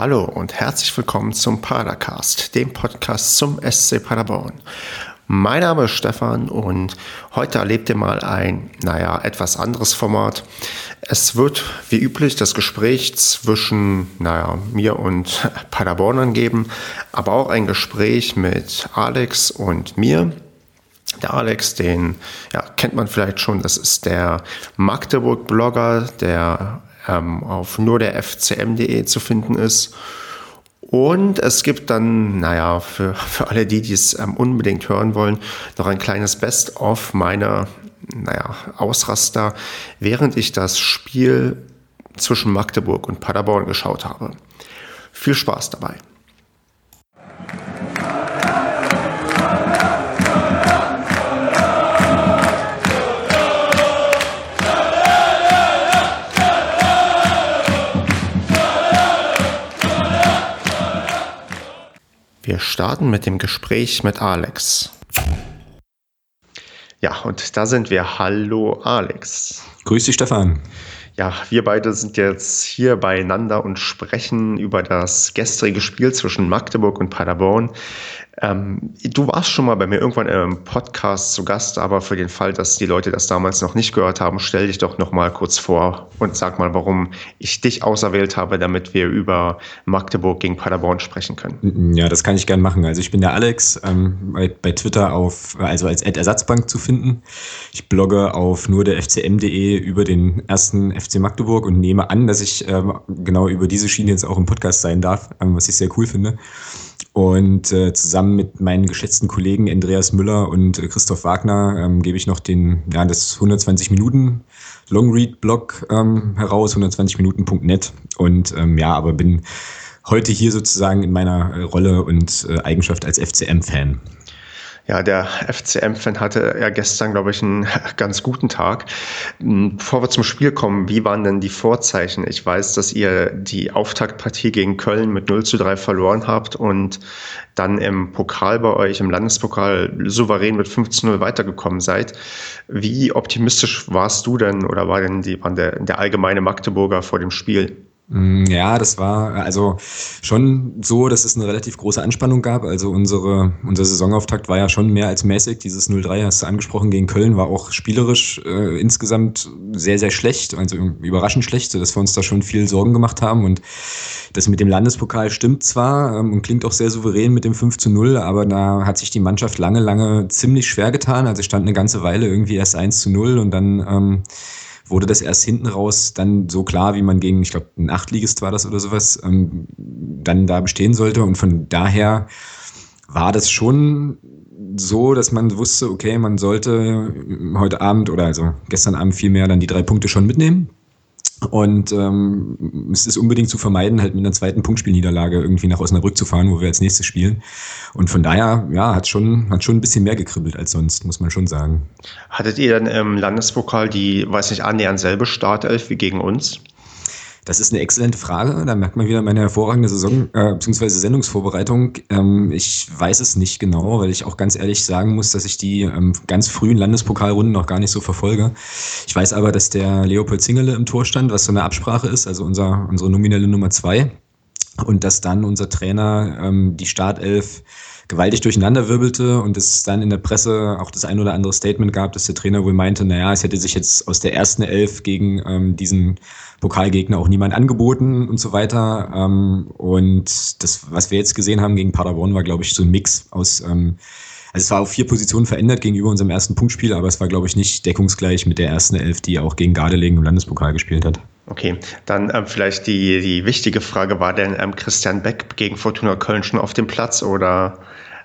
Hallo und herzlich willkommen zum Padercast, dem Podcast zum SC Paderborn. Mein Name ist Stefan und heute erlebt ihr mal ein, naja, etwas anderes Format. Es wird wie üblich das Gespräch zwischen, naja, mir und Paderbornern geben, aber auch ein Gespräch mit Alex und mir. Der Alex, den ja, kennt man vielleicht schon, das ist der Magdeburg-Blogger, der ähm, auf nur der fcm.de zu finden ist. Und es gibt dann, naja, für, für alle die, die es ähm, unbedingt hören wollen, noch ein kleines Best-of meiner, naja, Ausraster, während ich das Spiel zwischen Magdeburg und Paderborn geschaut habe. Viel Spaß dabei. Wir starten mit dem Gespräch mit Alex. Ja, und da sind wir. Hallo Alex. Grüß dich, Stefan. Ja, wir beide sind jetzt hier beieinander und sprechen über das gestrige Spiel zwischen Magdeburg und Paderborn. Ähm, du warst schon mal bei mir irgendwann im Podcast zu Gast, aber für den Fall, dass die Leute das damals noch nicht gehört haben, stell dich doch noch mal kurz vor und sag mal, warum ich dich auserwählt habe, damit wir über Magdeburg gegen Paderborn sprechen können. Ja, das kann ich gern machen. Also ich bin der Alex, ähm, bei, bei, Twitter auf, also als Ad Ersatzbank zu finden. Ich blogge auf nur der FCM.de über den ersten FC Magdeburg und nehme an, dass ich ähm, genau über diese Schiene jetzt auch im Podcast sein darf, ähm, was ich sehr cool finde. Und äh, zusammen mit meinen geschätzten Kollegen Andreas Müller und äh, Christoph Wagner ähm, gebe ich noch den, ja, das 120 Minuten Longread-Blog ähm, heraus, 120minuten.net. Und ähm, ja, aber bin heute hier sozusagen in meiner äh, Rolle und äh, Eigenschaft als FCM-Fan. Ja, der FCM-Fan hatte ja gestern, glaube ich, einen ganz guten Tag. Hm, bevor wir zum Spiel kommen, wie waren denn die Vorzeichen? Ich weiß, dass ihr die Auftaktpartie gegen Köln mit 0 zu 3 verloren habt und dann im Pokal bei euch, im Landespokal, souverän mit 5 zu 0 weitergekommen seid. Wie optimistisch warst du denn oder war denn die, war der, der allgemeine Magdeburger vor dem Spiel? Mm, ja, das war also schon so, dass es eine relativ große Anspannung gab. Also unsere, unser Saisonauftakt war ja schon mehr als mäßig. Dieses 0-3 hast du angesprochen gegen Köln war auch spielerisch äh, insgesamt sehr, sehr schlecht, also überraschend schlecht, dass wir uns da schon viel Sorgen gemacht haben. Und das mit dem Landespokal stimmt zwar ähm, und klingt auch sehr souverän mit dem 5 zu 0, aber da hat sich die Mannschaft lange, lange ziemlich schwer getan. Also stand eine ganze Weile irgendwie erst 1 zu 0 und dann ähm, wurde das erst hinten raus dann so klar, wie man gegen, ich glaube, ein Achtligist war das oder sowas, ähm, dann da bestehen sollte. Und von daher war das schon so, dass man wusste, okay, man sollte heute Abend oder also gestern Abend vielmehr dann die drei Punkte schon mitnehmen. Und ähm, es ist unbedingt zu vermeiden, halt mit einer zweiten Punktspielniederlage irgendwie nach Osnabrück zu fahren, wo wir als nächstes spielen. Und von daher, ja, hat schon, hat schon ein bisschen mehr gekribbelt als sonst, muss man schon sagen. Hattet ihr dann im Landespokal die, weiß nicht, annähernd selbe Startelf wie gegen uns? Das ist eine exzellente Frage. Da merkt man wieder meine hervorragende Saison äh, bzw. Sendungsvorbereitung. Ähm, ich weiß es nicht genau, weil ich auch ganz ehrlich sagen muss, dass ich die ähm, ganz frühen Landespokalrunden noch gar nicht so verfolge. Ich weiß aber, dass der Leopold Zingele im Tor stand, was so eine Absprache ist, also unser, unsere nominelle Nummer zwei. Und dass dann unser Trainer ähm, die Startelf gewaltig durcheinander wirbelte und es dann in der Presse auch das ein oder andere Statement gab, dass der Trainer wohl meinte, naja, es hätte sich jetzt aus der ersten Elf gegen ähm, diesen Pokalgegner auch niemand angeboten und so weiter. Ähm, und das, was wir jetzt gesehen haben gegen Paderborn, war, glaube ich, so ein Mix aus ähm, also es war auf vier Positionen verändert gegenüber unserem ersten Punktspiel, aber es war, glaube ich, nicht deckungsgleich mit der ersten Elf, die auch gegen Gardelegen im Landespokal gespielt hat. Okay, dann ähm, vielleicht die, die wichtige Frage, war denn ähm, Christian Beck gegen Fortuna Köln schon auf dem Platz oder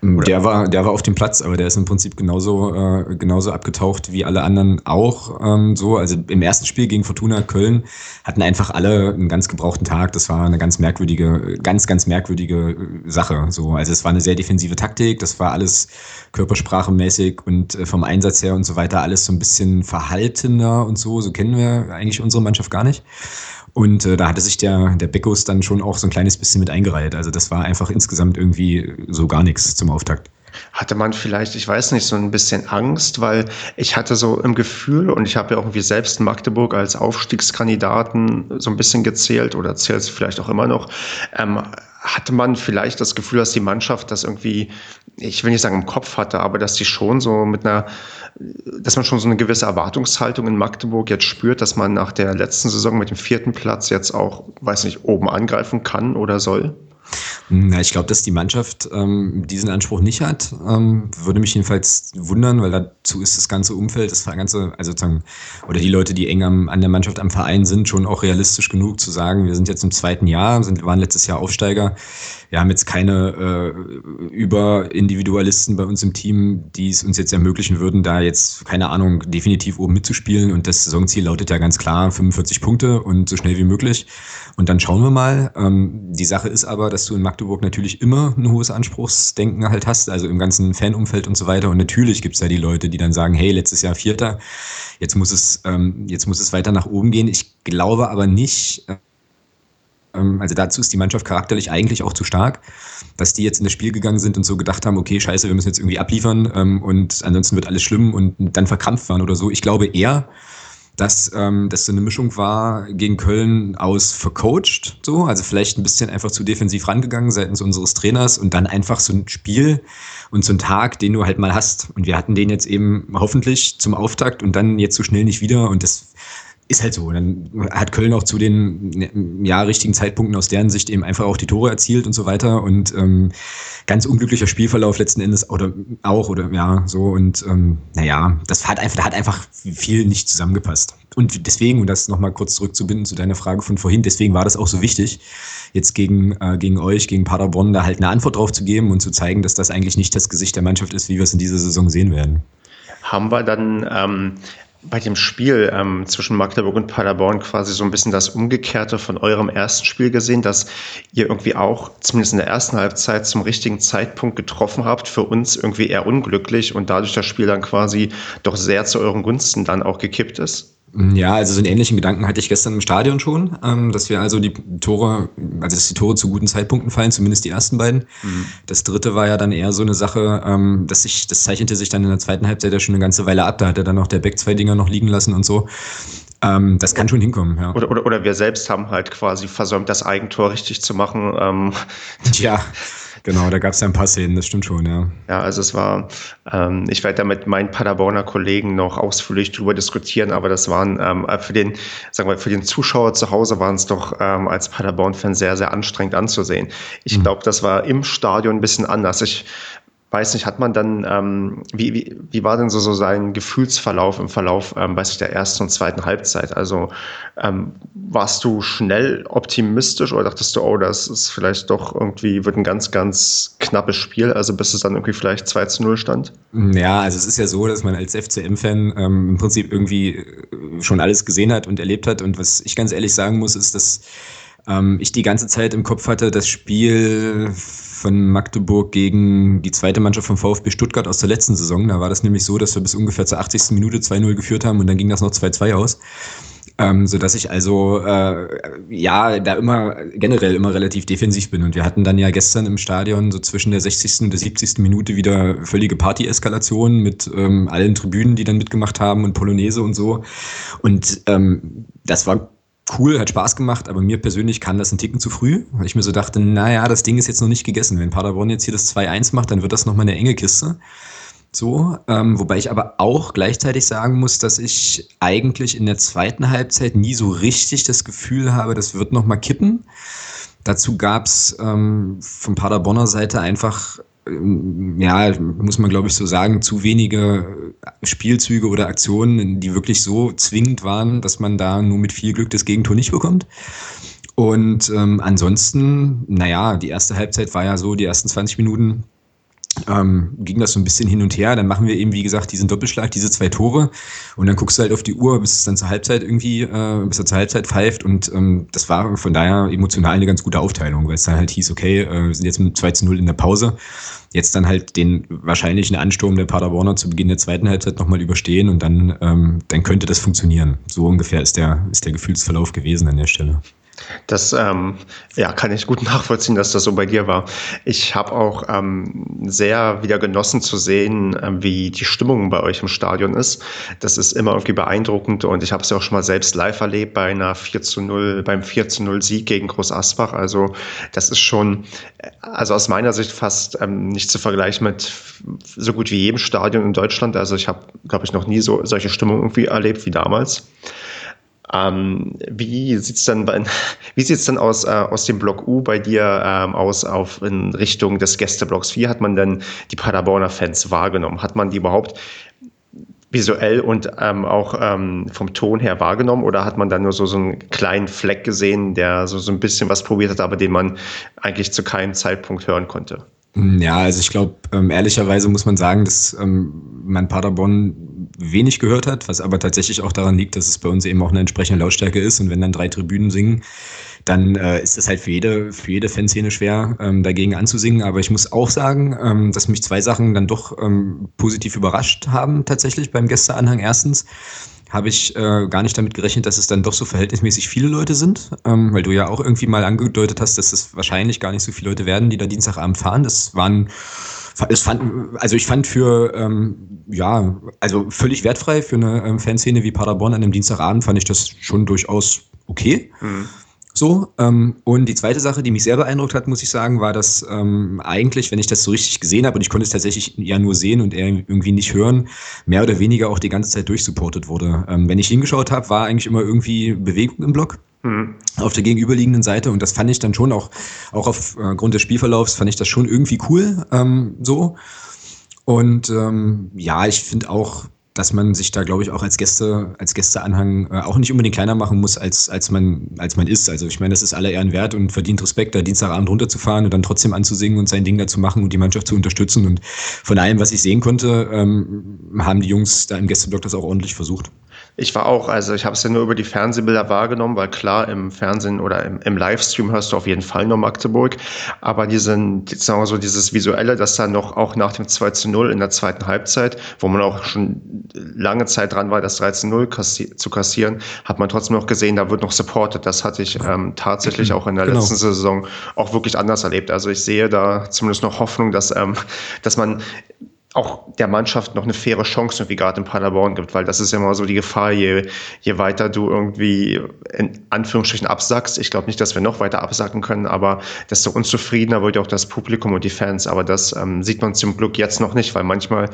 der war, der war auf dem Platz, aber der ist im Prinzip genauso, äh, genauso abgetaucht wie alle anderen auch. Ähm, so, also im ersten Spiel gegen Fortuna Köln hatten einfach alle einen ganz gebrauchten Tag. Das war eine ganz merkwürdige, ganz, ganz merkwürdige äh, Sache. So, also es war eine sehr defensive Taktik. Das war alles körpersprachemäßig und äh, vom Einsatz her und so weiter alles so ein bisschen verhaltener und so. So kennen wir eigentlich unsere Mannschaft gar nicht. Und äh, da hatte sich der, der Beckus dann schon auch so ein kleines bisschen mit eingereiht. Also das war einfach insgesamt irgendwie so gar nichts zum Auftakt. Hatte man vielleicht, ich weiß nicht, so ein bisschen Angst, weil ich hatte so im Gefühl und ich habe ja irgendwie selbst Magdeburg als Aufstiegskandidaten so ein bisschen gezählt oder zählt es vielleicht auch immer noch. Ähm, hatte man vielleicht das Gefühl, dass die Mannschaft das irgendwie, ich will nicht sagen im Kopf hatte, aber dass die schon so mit einer, dass man schon so eine gewisse Erwartungshaltung in Magdeburg jetzt spürt, dass man nach der letzten Saison mit dem vierten Platz jetzt auch, weiß nicht, oben angreifen kann oder soll? Na, ich glaube, dass die Mannschaft ähm, diesen Anspruch nicht hat. Ähm, würde mich jedenfalls wundern, weil dazu ist das ganze Umfeld, das ganze, also sozusagen, oder die Leute, die eng am, an der Mannschaft am Verein sind, schon auch realistisch genug zu sagen, wir sind jetzt im zweiten Jahr, sind, waren letztes Jahr Aufsteiger. Wir haben jetzt keine äh, Überindividualisten bei uns im Team, die es uns jetzt ermöglichen würden, da jetzt, keine Ahnung, definitiv oben mitzuspielen. Und das Saisonziel lautet ja ganz klar 45 Punkte und so schnell wie möglich. Und dann schauen wir mal. Ähm, die Sache ist aber, dass du in Magdeburg natürlich immer ein hohes Anspruchsdenken halt hast, also im ganzen Fanumfeld und so weiter. Und natürlich gibt es da die Leute, die dann sagen, hey, letztes Jahr Vierter, jetzt muss es, ähm, jetzt muss es weiter nach oben gehen. Ich glaube aber nicht, ähm, also dazu ist die Mannschaft charakterlich eigentlich auch zu stark, dass die jetzt in das Spiel gegangen sind und so gedacht haben, okay, scheiße, wir müssen jetzt irgendwie abliefern ähm, und ansonsten wird alles schlimm und dann verkrampft waren oder so. Ich glaube eher, dass ähm, das so eine Mischung war gegen Köln aus vercoacht, so, also vielleicht ein bisschen einfach zu defensiv rangegangen seitens unseres Trainers und dann einfach so ein Spiel und so ein Tag, den du halt mal hast. Und wir hatten den jetzt eben hoffentlich zum Auftakt und dann jetzt so schnell nicht wieder und das ist halt so. Dann hat Köln auch zu den ja, richtigen Zeitpunkten aus deren Sicht eben einfach auch die Tore erzielt und so weiter. Und ähm, ganz unglücklicher Spielverlauf letzten Endes oder auch oder ja so. Und ähm, naja, das hat einfach, da hat einfach viel nicht zusammengepasst. Und deswegen, um das nochmal kurz zurückzubinden zu deiner Frage von vorhin, deswegen war das auch so wichtig, jetzt gegen, äh, gegen euch, gegen Paderborn, da halt eine Antwort drauf zu geben und zu zeigen, dass das eigentlich nicht das Gesicht der Mannschaft ist, wie wir es in dieser Saison sehen werden. Haben wir dann ähm, bei dem Spiel ähm, zwischen Magdeburg und Paderborn quasi so ein bisschen das Umgekehrte von eurem ersten Spiel gesehen, dass ihr irgendwie auch zumindest in der ersten Halbzeit zum richtigen Zeitpunkt getroffen habt, für uns irgendwie eher unglücklich und dadurch das Spiel dann quasi doch sehr zu euren Gunsten dann auch gekippt ist? Ja, also so einen ähnlichen Gedanken hatte ich gestern im Stadion schon, ähm, dass wir also die Tore, also dass die Tore zu guten Zeitpunkten fallen, zumindest die ersten beiden. Mhm. Das dritte war ja dann eher so eine Sache, ähm, dass sich, das zeichnete sich dann in der zweiten Halbzeit ja schon eine ganze Weile ab. Da hat er dann noch der Beck zwei Dinger noch liegen lassen und so. Ähm, das kann schon hinkommen, ja. Oder, oder, oder wir selbst haben halt quasi versäumt, das Eigentor richtig zu machen. Ähm. Ja. Genau, da gab es ja ein paar Szenen, das stimmt schon, ja. Ja, also es war, ähm, ich werde da mit meinen Paderborner Kollegen noch ausführlich drüber diskutieren, aber das waren ähm, für den, sagen wir, für den Zuschauer zu Hause waren es doch ähm, als Paderborn-Fan sehr, sehr anstrengend anzusehen. Ich mhm. glaube, das war im Stadion ein bisschen anders. Ich weiß nicht, hat man dann, ähm, wie, wie, wie war denn so, so sein Gefühlsverlauf im Verlauf, ähm, weiß ich, der ersten und zweiten Halbzeit? Also ähm, warst du schnell optimistisch oder dachtest du, oh, das ist vielleicht doch irgendwie, wird ein ganz, ganz knappes Spiel, also bis es dann irgendwie vielleicht 2 zu 0 stand? Ja, also es ist ja so, dass man als FCM-Fan ähm, im Prinzip irgendwie äh, schon alles gesehen hat und erlebt hat und was ich ganz ehrlich sagen muss, ist, dass ähm, ich die ganze Zeit im Kopf hatte, das Spiel von Magdeburg gegen die zweite Mannschaft vom VfB Stuttgart aus der letzten Saison. Da war das nämlich so, dass wir bis ungefähr zur 80. Minute 2-0 geführt haben und dann ging das noch 2-2 aus. Ähm, so dass ich also äh, ja da immer generell immer relativ defensiv bin und wir hatten dann ja gestern im Stadion so zwischen der 60. und der 70. Minute wieder völlige Party-Eskalation mit ähm, allen Tribünen, die dann mitgemacht haben und Polonaise und so und ähm, das war cool, hat Spaß gemacht, aber mir persönlich kann das ein Ticken zu früh, weil ich mir so dachte, naja, das Ding ist jetzt noch nicht gegessen. Wenn Paderborn jetzt hier das 2-1 macht, dann wird das nochmal eine enge Kiste. So, ähm, wobei ich aber auch gleichzeitig sagen muss, dass ich eigentlich in der zweiten Halbzeit nie so richtig das Gefühl habe, das wird nochmal kippen. Dazu gab's ähm, von Paderborner Seite einfach ja, muss man glaube ich so sagen, zu wenige Spielzüge oder Aktionen, die wirklich so zwingend waren, dass man da nur mit viel Glück das Gegentor nicht bekommt. Und ähm, ansonsten, naja, die erste Halbzeit war ja so, die ersten 20 Minuten ähm, ging das so ein bisschen hin und her. Dann machen wir eben, wie gesagt, diesen Doppelschlag, diese zwei Tore. Und dann guckst du halt auf die Uhr, bis es dann zur Halbzeit irgendwie, äh, bis er zur Halbzeit pfeift. Und ähm, das war von daher emotional eine ganz gute Aufteilung, weil es dann halt hieß, okay, äh, wir sind jetzt mit 2 zu 0 in der Pause. Jetzt dann halt den wahrscheinlichen Ansturm der Paderborner zu Beginn der zweiten Halbzeit nochmal überstehen und dann, ähm, dann könnte das funktionieren. So ungefähr ist der, ist der Gefühlsverlauf gewesen an der Stelle. Das ähm, ja, kann ich gut nachvollziehen, dass das so bei dir war. Ich habe auch ähm, sehr wieder genossen zu sehen, ähm, wie die Stimmung bei euch im Stadion ist. Das ist immer irgendwie beeindruckend und ich habe es ja auch schon mal selbst live erlebt bei einer 4 zu 0, beim 4 zu 0 Sieg gegen Groß Asbach. Also das ist schon, also aus meiner Sicht fast ähm, nicht zu vergleichen mit so gut wie jedem Stadion in Deutschland. Also ich habe, glaube ich, noch nie so solche Stimmung irgendwie erlebt wie damals. Ähm, wie sieht's dann bei, wie sieht's denn aus, äh, aus dem Block U bei dir ähm, aus auf in Richtung des Gästeblocks? Wie hat man denn die Paderborner Fans wahrgenommen? Hat man die überhaupt visuell und ähm, auch ähm, vom Ton her wahrgenommen oder hat man dann nur so, so einen kleinen Fleck gesehen, der so, so ein bisschen was probiert hat, aber den man eigentlich zu keinem Zeitpunkt hören konnte? Ja, also ich glaube, ähm, ehrlicherweise muss man sagen, dass ähm, man Paderborn wenig gehört hat, was aber tatsächlich auch daran liegt, dass es bei uns eben auch eine entsprechende Lautstärke ist. Und wenn dann drei Tribünen singen, dann äh, ist es halt für jede, für jede Fanszene schwer, ähm, dagegen anzusingen. Aber ich muss auch sagen, ähm, dass mich zwei Sachen dann doch ähm, positiv überrascht haben, tatsächlich beim Gästeanhang. Erstens, habe ich äh, gar nicht damit gerechnet, dass es dann doch so verhältnismäßig viele Leute sind, ähm, weil du ja auch irgendwie mal angedeutet hast, dass es wahrscheinlich gar nicht so viele Leute werden, die da Dienstagabend fahren. Das waren es fand, also ich fand für, ähm, ja, also völlig wertfrei für eine ähm, Fanszene wie Paderborn an einem Dienstagabend fand ich das schon durchaus okay. Mhm. So, ähm, und die zweite Sache, die mich sehr beeindruckt hat, muss ich sagen, war, dass ähm, eigentlich, wenn ich das so richtig gesehen habe, und ich konnte es tatsächlich ja nur sehen und eher irgendwie nicht hören, mehr oder weniger auch die ganze Zeit durchsupportet wurde. Ähm, wenn ich hingeschaut habe, war eigentlich immer irgendwie Bewegung im Block. Mhm. Auf der gegenüberliegenden Seite und das fand ich dann schon auch, auch aufgrund des Spielverlaufs, fand ich das schon irgendwie cool, ähm, so. Und ähm, ja, ich finde auch, dass man sich da, glaube ich, auch als Gäste, als Gästeanhang äh, auch nicht unbedingt kleiner machen muss, als, als, man, als man ist. Also ich meine, das ist aller Ehren wert und verdient Respekt, da Dienstagabend runterzufahren und dann trotzdem anzusingen und sein Ding da zu machen und die Mannschaft zu unterstützen. Und von allem, was ich sehen konnte, ähm, haben die Jungs da im Gästeblock das auch ordentlich versucht. Ich war auch, also ich habe es ja nur über die Fernsehbilder wahrgenommen, weil klar, im Fernsehen oder im, im Livestream hörst du auf jeden Fall nur Magdeburg. Aber diesen, sagen wir so, dieses Visuelle, das dann noch auch nach dem 2 zu 0 in der zweiten Halbzeit, wo man auch schon lange Zeit dran war, das 3 zu 0 kassi zu kassieren, hat man trotzdem noch gesehen, da wird noch supported. Das hatte ich ähm, tatsächlich auch in der genau. letzten Saison auch wirklich anders erlebt. Also ich sehe da zumindest noch Hoffnung, dass, ähm, dass man auch der Mannschaft noch eine faire Chance irgendwie gerade in Paderborn gibt, weil das ist immer so die Gefahr, je, je weiter du irgendwie in Anführungsstrichen absackst. Ich glaube nicht, dass wir noch weiter absacken können, aber desto unzufriedener wird ja auch das Publikum und die Fans. Aber das ähm, sieht man zum Glück jetzt noch nicht, weil manchmal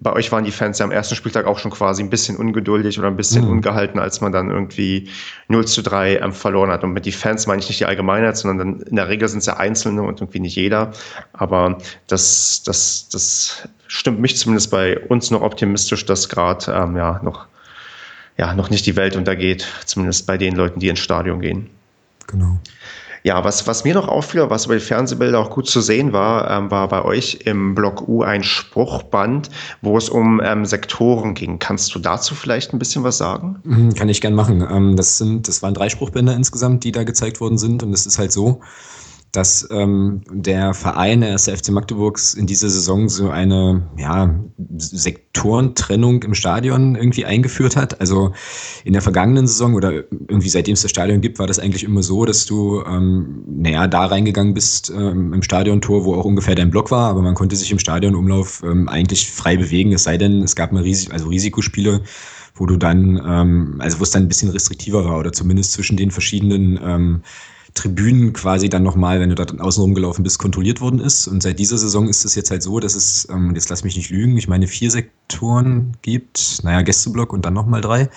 bei euch waren die Fans ja am ersten Spieltag auch schon quasi ein bisschen ungeduldig oder ein bisschen mhm. ungehalten, als man dann irgendwie 0 zu 3 ähm, verloren hat. Und mit die Fans meine ich nicht die Allgemeinheit, sondern dann in der Regel sind es ja Einzelne und irgendwie nicht jeder. Aber das, das, das stimmt mich zumindest bei uns noch optimistisch, dass gerade ähm, ja noch, ja, noch nicht die Welt untergeht, zumindest bei den Leuten, die ins Stadion gehen. Genau. Ja, was, was mir noch auffiel, was über die Fernsehbilder auch gut zu sehen war, ähm, war bei euch im Block U ein Spruchband, wo es um ähm, Sektoren ging. Kannst du dazu vielleicht ein bisschen was sagen? Mhm, kann ich gern machen. Ähm, das, sind, das waren drei Spruchbänder insgesamt, die da gezeigt worden sind. Und es ist halt so, dass ähm, der Verein, der FC Magdeburgs, in dieser Saison so eine ja, Sektorentrennung im Stadion irgendwie eingeführt hat. Also in der vergangenen Saison oder irgendwie seitdem es das Stadion gibt, war das eigentlich immer so, dass du ähm, naja, da reingegangen bist ähm, im Stadiontor, wo auch ungefähr dein Block war, aber man konnte sich im Stadionumlauf ähm, eigentlich frei bewegen, es sei denn, es gab mal Ris also Risikospiele, wo du dann, ähm, also wo es dann ein bisschen restriktiver war oder zumindest zwischen den verschiedenen ähm, Tribünen quasi dann nochmal, wenn du da außen rumgelaufen bist, kontrolliert worden ist. Und seit dieser Saison ist es jetzt halt so, dass es, ähm, jetzt lass mich nicht lügen, ich meine vier Sektoren gibt, naja, Gästeblock und dann nochmal drei.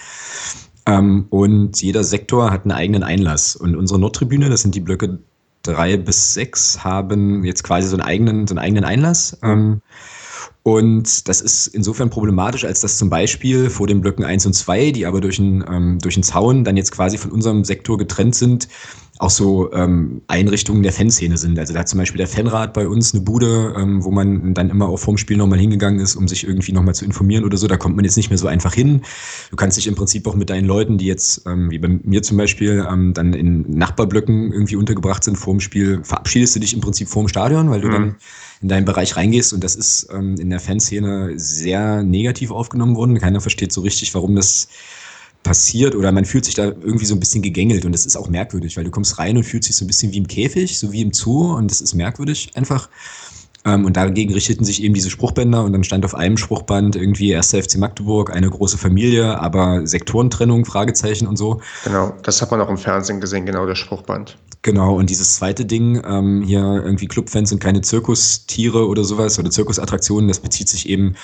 Ähm, und jeder Sektor hat einen eigenen Einlass. Und unsere Nordtribüne, das sind die Blöcke drei bis sechs, haben jetzt quasi so einen eigenen, so einen eigenen Einlass. Ähm, und das ist insofern problematisch, als dass zum Beispiel vor den Blöcken eins und zwei, die aber durch einen, ähm, durch einen Zaun dann jetzt quasi von unserem Sektor getrennt sind, auch so ähm, Einrichtungen der Fanszene sind. Also da hat zum Beispiel der Fanrat bei uns eine Bude, ähm, wo man dann immer auch vorm Spiel nochmal hingegangen ist, um sich irgendwie nochmal zu informieren oder so. Da kommt man jetzt nicht mehr so einfach hin. Du kannst dich im Prinzip auch mit deinen Leuten, die jetzt, ähm, wie bei mir zum Beispiel, ähm, dann in Nachbarblöcken irgendwie untergebracht sind vorm Spiel, verabschiedest du dich im Prinzip vorm Stadion, weil du mhm. dann in deinen Bereich reingehst und das ist ähm, in der Fanszene sehr negativ aufgenommen worden. Keiner versteht so richtig, warum das passiert oder man fühlt sich da irgendwie so ein bisschen gegängelt und das ist auch merkwürdig, weil du kommst rein und fühlst dich so ein bisschen wie im Käfig, so wie im Zoo und das ist merkwürdig einfach. Ähm, und dagegen richteten sich eben diese Spruchbänder und dann stand auf einem Spruchband irgendwie 1. FC Magdeburg, eine große Familie, aber Sektorentrennung, Fragezeichen und so. Genau, das hat man auch im Fernsehen gesehen, genau der Spruchband. Genau, und dieses zweite Ding, ähm, hier irgendwie Clubfans sind keine Zirkustiere oder sowas oder Zirkusattraktionen, das bezieht sich eben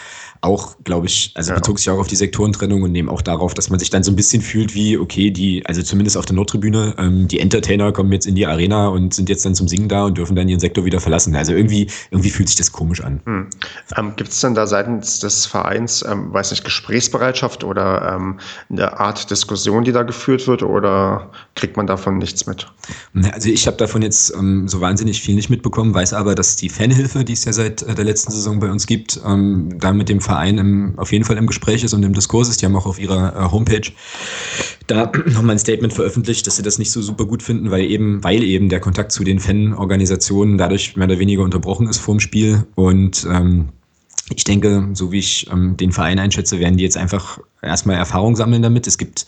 auch, glaube ich, also ja. bezog sich auch auf die Sektorentrennung und eben auch darauf, dass man sich dann so ein bisschen fühlt wie, okay, die, also zumindest auf der Nordtribüne, ähm, die Entertainer kommen jetzt in die Arena und sind jetzt dann zum Singen da und dürfen dann ihren Sektor wieder verlassen. Also irgendwie, irgendwie fühlt sich das komisch an. Hm. Ähm, Gibt es denn da seitens des Vereins, ähm, weiß nicht, Gesprächsbereitschaft oder ähm, eine Art Diskussion, die da geführt wird oder kriegt man davon nichts mit? Also ich habe davon jetzt ähm, so wahnsinnig viel nicht mitbekommen, weiß aber, dass die Fanhilfe, die es ja seit äh, der letzten Saison bei uns gibt, ähm, da mit dem Verein im, auf jeden Fall im Gespräch ist und im Diskurs ist. Die haben auch auf ihrer äh, Homepage da nochmal ein Statement veröffentlicht, dass sie das nicht so super gut finden, weil eben, weil eben der Kontakt zu den Fanorganisationen dadurch mehr oder weniger unterbrochen ist vorm Spiel. Und ähm, ich denke, so wie ich ähm, den Verein einschätze, werden die jetzt einfach erstmal Erfahrung sammeln damit. Es gibt,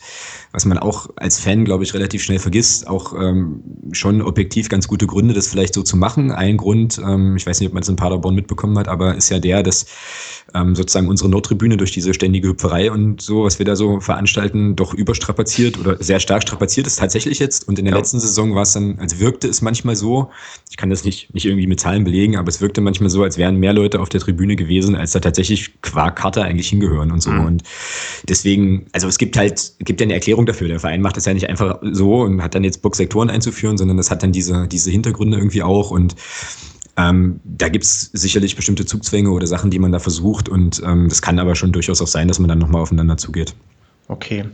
was man auch als Fan, glaube ich, relativ schnell vergisst, auch ähm, schon objektiv ganz gute Gründe, das vielleicht so zu machen. Ein Grund, ähm, ich weiß nicht, ob man es in Paderborn mitbekommen hat, aber ist ja der, dass ähm, sozusagen unsere Nordtribüne durch diese ständige Hüpferei und so, was wir da so veranstalten, doch überstrapaziert oder sehr stark strapaziert ist tatsächlich jetzt. Und in der ja. letzten Saison war es dann, also wirkte es manchmal so, ich kann das nicht, nicht irgendwie mit Zahlen belegen, aber es wirkte manchmal so, als wären mehr Leute auf der Tribüne gewesen, als da tatsächlich qua Karte eigentlich hingehören und so. Mhm. Und deswegen, also es gibt halt, gibt ja eine Erklärung dafür. Der Verein macht das ja nicht einfach so und hat dann jetzt Bock, Sektoren einzuführen, sondern das hat dann diese, diese Hintergründe irgendwie auch und ähm, da gibt es sicherlich bestimmte Zugzwänge oder Sachen, die man da versucht und ähm, das kann aber schon durchaus auch sein, dass man dann nochmal aufeinander zugeht. Okay.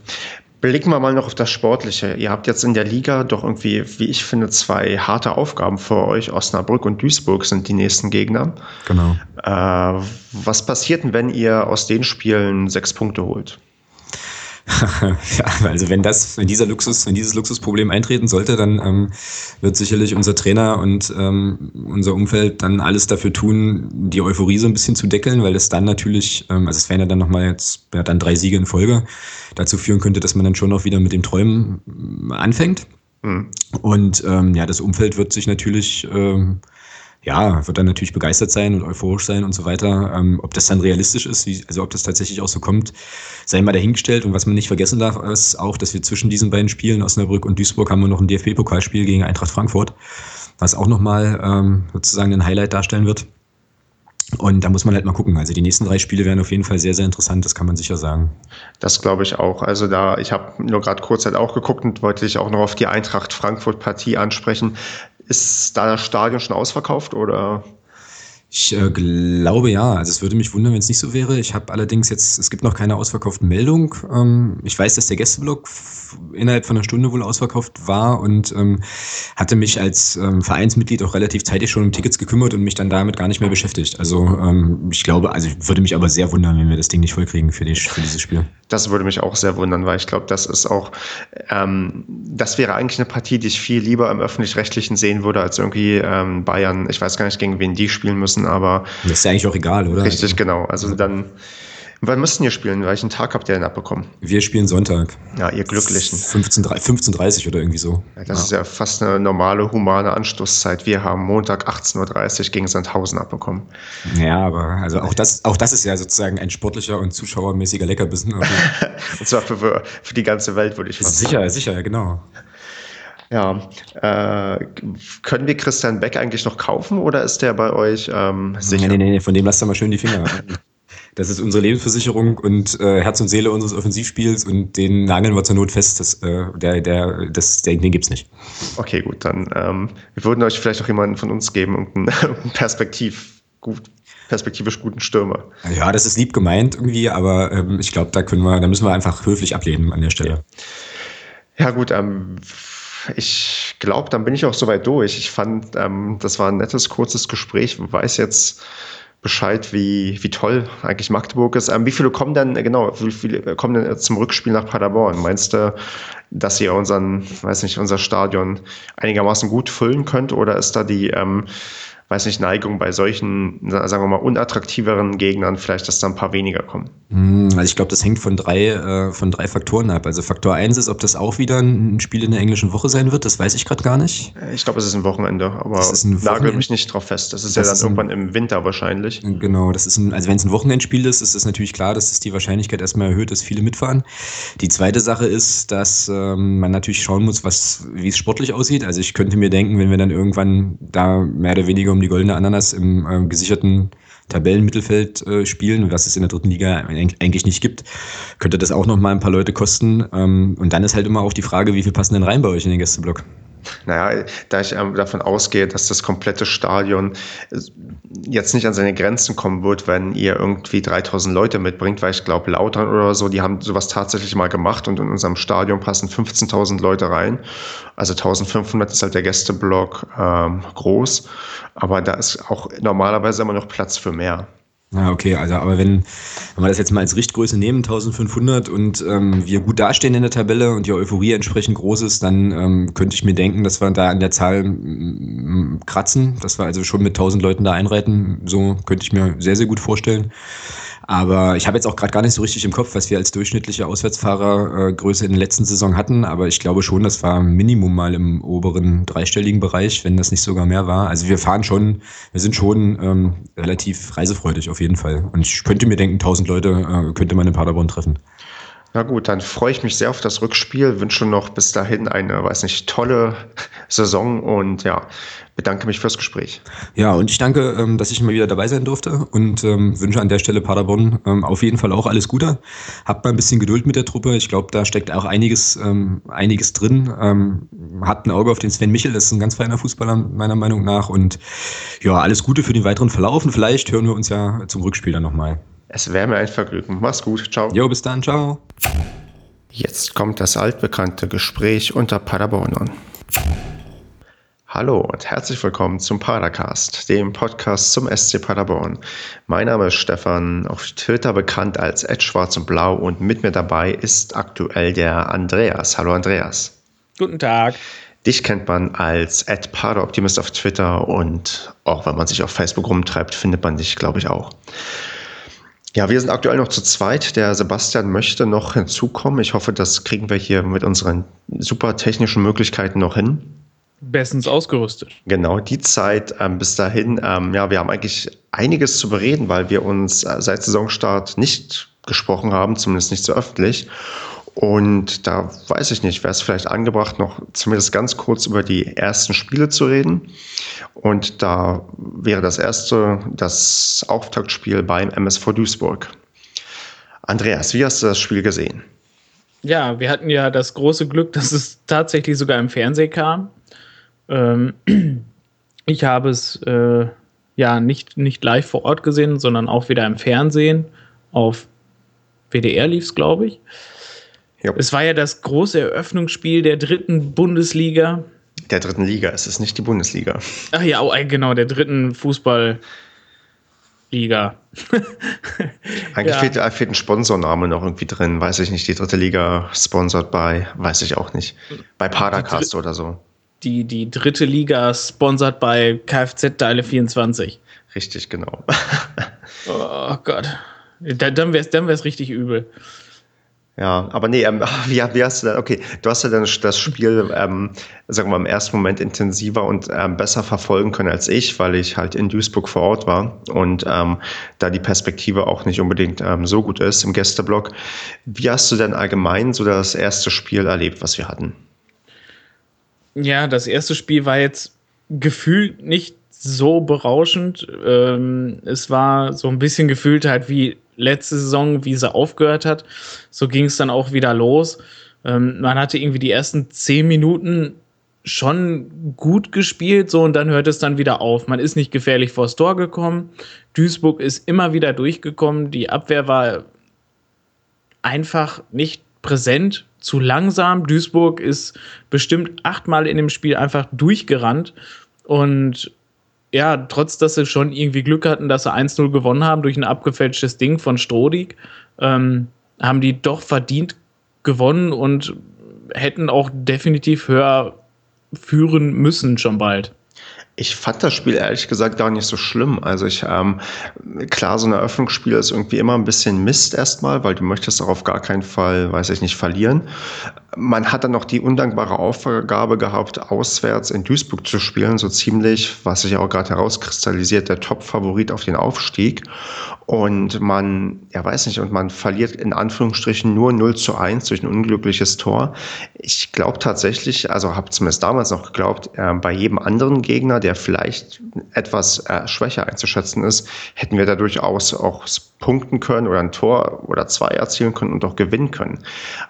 Blicken wir mal noch auf das Sportliche. Ihr habt jetzt in der Liga doch irgendwie, wie ich finde, zwei harte Aufgaben für euch. Osnabrück und Duisburg sind die nächsten Gegner. Genau. Äh, was passiert denn, wenn ihr aus den Spielen sechs Punkte holt? ja, also wenn das, wenn dieser Luxus, wenn dieses Luxusproblem eintreten sollte, dann ähm, wird sicherlich unser Trainer und ähm, unser Umfeld dann alles dafür tun, die Euphorie so ein bisschen zu deckeln, weil es dann natürlich, ähm, also es wären ja dann nochmal jetzt, ja, dann drei Siege in Folge, dazu führen könnte, dass man dann schon auch wieder mit dem Träumen äh, anfängt. Mhm. Und ähm, ja, das Umfeld wird sich natürlich ähm, ja, wird dann natürlich begeistert sein und euphorisch sein und so weiter. Ähm, ob das dann realistisch ist, wie, also ob das tatsächlich auch so kommt, sei mal dahingestellt. Und was man nicht vergessen darf, ist auch, dass wir zwischen diesen beiden Spielen, Osnabrück und Duisburg, haben wir noch ein DFB-Pokalspiel gegen Eintracht Frankfurt, was auch nochmal ähm, sozusagen ein Highlight darstellen wird. Und da muss man halt mal gucken. Also die nächsten drei Spiele werden auf jeden Fall sehr, sehr interessant, das kann man sicher sagen. Das glaube ich auch. Also da, ich habe nur gerade kurz halt auch geguckt und wollte dich auch noch auf die Eintracht Frankfurt-Partie ansprechen. Ist da das Stadion schon ausverkauft oder? Ich äh, glaube ja. Also es würde mich wundern, wenn es nicht so wäre. Ich habe allerdings jetzt, es gibt noch keine ausverkaufte Meldung. Ähm, ich weiß, dass der Gästeblock innerhalb von einer Stunde wohl ausverkauft war und ähm, hatte mich als ähm, Vereinsmitglied auch relativ zeitig schon um Tickets gekümmert und mich dann damit gar nicht mehr beschäftigt. Also ähm, ich glaube, also ich würde mich aber sehr wundern, wenn wir das Ding nicht vollkriegen für, die, für dieses Spiel. Das würde mich auch sehr wundern, weil ich glaube, das ist auch, ähm, das wäre eigentlich eine Partie, die ich viel lieber im öffentlich-rechtlichen sehen würde, als irgendwie ähm, Bayern. Ich weiß gar nicht, gegen wen die spielen müssen müssen, aber. Das ist ja eigentlich auch egal, oder? Richtig, genau. Also dann. Wann müssten ihr spielen? Welchen Tag habt ihr denn abbekommen? Wir spielen Sonntag. Ja, ihr Glücklichen. 15.30 15 oder irgendwie so. Ja, das ja. ist ja fast eine normale, humane Anstoßzeit. Wir haben Montag 18.30 Uhr gegen Sandhausen abbekommen. Ja, aber also auch das, auch das ist ja sozusagen ein sportlicher und zuschauermäßiger Leckerbissen. und zwar für, für die ganze Welt, würde ich fast sicher, sagen. Sicher, sicher, genau. Ja, äh, können wir Christian Beck eigentlich noch kaufen oder ist der bei euch ähm, sicher? Nee, nee, nee, von dem lasst ihr mal schön die Finger. Das ist unsere Lebensversicherung und äh, Herz und Seele unseres Offensivspiels und den nageln wir zur Not fest. Das, äh, der, der, das, den, den gibt's nicht. Okay, gut, dann ähm, wir würden euch vielleicht auch jemanden von uns geben und einen Perspektiv gut, perspektivisch guten Stürmer. Ja, das ist lieb gemeint irgendwie, aber ähm, ich glaube, da können wir, da müssen wir einfach höflich ablehnen an der Stelle. Ja, ja gut, ähm, ich glaube, dann bin ich auch soweit durch. Ich fand, ähm, das war ein nettes, kurzes Gespräch. Weiß jetzt Bescheid, wie, wie toll eigentlich Magdeburg ist. Ähm, wie viele kommen denn, äh, genau, wie viele kommen denn zum Rückspiel nach Paderborn? Meinst du, dass ihr unseren, weiß nicht, unser Stadion einigermaßen gut füllen könnt oder ist da die, ähm, weiß nicht, Neigung bei solchen, sagen wir mal, unattraktiveren Gegnern vielleicht, dass da ein paar weniger kommen? Hm, also ich glaube, das hängt von drei, äh, von drei Faktoren ab. Also Faktor eins ist, ob das auch wieder ein Spiel in der englischen Woche sein wird, das weiß ich gerade gar nicht. Äh, ich glaube, es ist ein Wochenende, aber nagel mich nicht drauf fest. Das ist das ja dann irgendwann ein, im Winter wahrscheinlich. Genau, das ist ein, also wenn es ein Wochenendspiel ist, ist es natürlich klar, dass es die Wahrscheinlichkeit erstmal erhöht, dass viele mitfahren. Die zweite Sache ist, dass ähm, man natürlich schauen muss, was, wie es sportlich aussieht. Also ich könnte mir denken, wenn wir dann irgendwann da mehr oder weniger um die goldene Ananas im äh, gesicherten Tabellenmittelfeld äh, spielen, was es in der dritten Liga eigentlich nicht gibt, könnte das auch noch mal ein paar Leute kosten. Ähm, und dann ist halt immer auch die Frage, wie viel passen denn rein bei euch in den Gästeblock? Naja, da ich ähm, davon ausgehe, dass das komplette Stadion äh, jetzt nicht an seine Grenzen kommen wird, wenn ihr irgendwie 3000 Leute mitbringt, weil ich glaube, Lautern oder so, die haben sowas tatsächlich mal gemacht und in unserem Stadion passen 15.000 Leute rein. Also 1500 ist halt der Gästeblock ähm, groß, aber da ist auch normalerweise immer noch Platz für mehr. Ja, okay, also aber wenn, wenn wir das jetzt mal als Richtgröße nehmen, 1500 und ähm, wir gut dastehen in der Tabelle und die Euphorie entsprechend groß ist, dann ähm, könnte ich mir denken, dass wir da an der Zahl kratzen, dass wir also schon mit 1000 Leuten da einreiten. So könnte ich mir sehr, sehr gut vorstellen. Aber ich habe jetzt auch gerade gar nicht so richtig im Kopf, was wir als durchschnittliche Auswärtsfahrergröße äh, in der letzten Saison hatten. Aber ich glaube schon, das war Minimum mal im oberen dreistelligen Bereich, wenn das nicht sogar mehr war. Also wir fahren schon, wir sind schon ähm, relativ reisefreudig auf jeden Fall. Und ich könnte mir denken, 1000 Leute äh, könnte man in Paderborn treffen. Na gut, dann freue ich mich sehr auf das Rückspiel, wünsche noch bis dahin eine, weiß nicht, tolle Saison und ja, bedanke mich fürs Gespräch. Ja, und ich danke, ähm, dass ich mal wieder dabei sein durfte und ähm, wünsche an der Stelle Paderborn ähm, auf jeden Fall auch alles Gute. Habt mal ein bisschen Geduld mit der Truppe. Ich glaube, da steckt auch einiges, einiges drin. Hat ein Auge auf den Sven Michel, das ist ein ganz feiner Fußballer meiner Meinung nach. Und ja, alles Gute für den weiteren Verlauf und vielleicht hören wir uns ja zum Rückspiel dann nochmal. Es wäre mir ein Vergnügen. Mach's gut. Ciao. Jo, bis dann. Ciao. Jetzt kommt das altbekannte Gespräch unter Paderbornern. Hallo und herzlich willkommen zum Padercast, dem Podcast zum SC Paderborn. Mein Name ist Stefan, auf Twitter bekannt als Ed Schwarz und Blau und mit mir dabei ist aktuell der Andreas. Hallo Andreas. Guten Tag. Dich kennt man als Ed Paderoptimist auf Twitter und auch wenn man sich auf Facebook rumtreibt, findet man dich, glaube ich, auch. Ja, wir sind aktuell noch zu zweit. Der Sebastian möchte noch hinzukommen. Ich hoffe, das kriegen wir hier mit unseren super technischen Möglichkeiten noch hin. Bestens ausgerüstet. Genau, die Zeit ähm, bis dahin. Ähm, ja, wir haben eigentlich einiges zu bereden, weil wir uns äh, seit Saisonstart nicht gesprochen haben, zumindest nicht so öffentlich. Und da weiß ich nicht, wäre es vielleicht angebracht, noch zumindest ganz kurz über die ersten Spiele zu reden. Und da wäre das erste das Auftaktspiel beim MSV Duisburg. Andreas, wie hast du das Spiel gesehen? Ja, wir hatten ja das große Glück, dass es tatsächlich sogar im Fernsehen kam. Ähm, ich habe es äh, ja nicht, nicht live vor Ort gesehen, sondern auch wieder im Fernsehen. Auf WDR lief es, glaube ich. Ja. Es war ja das große Eröffnungsspiel der dritten Bundesliga. Der dritten Liga, es ist nicht die Bundesliga. Ach ja, oh, genau, der dritten Fußballliga. Eigentlich ja. fehlt, fehlt ein Sponsorname noch irgendwie drin, weiß ich nicht. Die dritte Liga sponsert bei, weiß ich auch nicht, bei Padercast oder so. Die, die dritte Liga sponsert bei Kfz Teile 24. Richtig, genau. oh Gott. Dann wäre es dann wär's richtig übel. Ja, aber nee, ähm, wie, wie hast du da, okay, du hast ja dann das Spiel, ähm, sagen wir mal, im ersten Moment intensiver und ähm, besser verfolgen können als ich, weil ich halt in Duisburg vor Ort war und ähm, da die Perspektive auch nicht unbedingt ähm, so gut ist im Gästeblock. Wie hast du denn allgemein so das erste Spiel erlebt, was wir hatten? Ja, das erste Spiel war jetzt gefühlt nicht so berauschend. Ähm, es war so ein bisschen gefühlt halt wie letzte Saison, wie sie aufgehört hat. So ging es dann auch wieder los. Ähm, man hatte irgendwie die ersten zehn Minuten schon gut gespielt, so und dann hört es dann wieder auf. Man ist nicht gefährlich vors Tor gekommen. Duisburg ist immer wieder durchgekommen. Die Abwehr war einfach nicht präsent, zu langsam. Duisburg ist bestimmt achtmal in dem Spiel einfach durchgerannt und ja, trotz dass sie schon irgendwie Glück hatten, dass sie 1-0 gewonnen haben durch ein abgefälschtes Ding von Strodig, ähm, haben die doch verdient gewonnen und hätten auch definitiv höher führen müssen schon bald. Ich fand das Spiel ehrlich gesagt gar nicht so schlimm. Also ich, ähm, klar, so ein Eröffnungsspiel ist irgendwie immer ein bisschen Mist erstmal, weil du möchtest auch auf gar keinen Fall, weiß ich nicht, verlieren. Man hat dann noch die undankbare Aufgabe gehabt, auswärts in Duisburg zu spielen, so ziemlich, was sich auch gerade herauskristallisiert, der Top-Favorit auf den Aufstieg. Und man, ja weiß nicht, und man verliert in Anführungsstrichen nur 0 zu 1 durch ein unglückliches Tor. Ich glaube tatsächlich, also habe zumindest damals noch geglaubt, äh, bei jedem anderen Gegner, der vielleicht etwas äh, schwächer einzuschätzen ist, hätten wir da durchaus auch punkten können oder ein Tor oder zwei erzielen können und auch gewinnen können.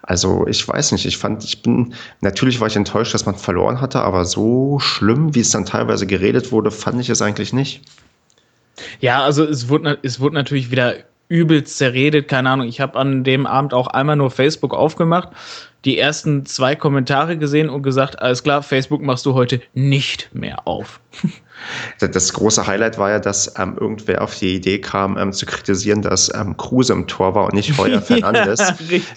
Also ich weiß nicht, ich fand, ich bin, natürlich war ich enttäuscht, dass man verloren hatte, aber so schlimm, wie es dann teilweise geredet wurde, fand ich es eigentlich nicht. Ja, also es wurde, es wurde natürlich wieder übelst zerredet, keine Ahnung. Ich habe an dem Abend auch einmal nur Facebook aufgemacht die ersten zwei Kommentare gesehen und gesagt, alles klar, Facebook machst du heute nicht mehr auf. Das große Highlight war ja, dass ähm, irgendwer auf die Idee kam, ähm, zu kritisieren, dass ähm, Kruse im Tor war und nicht Heuer Fernandes,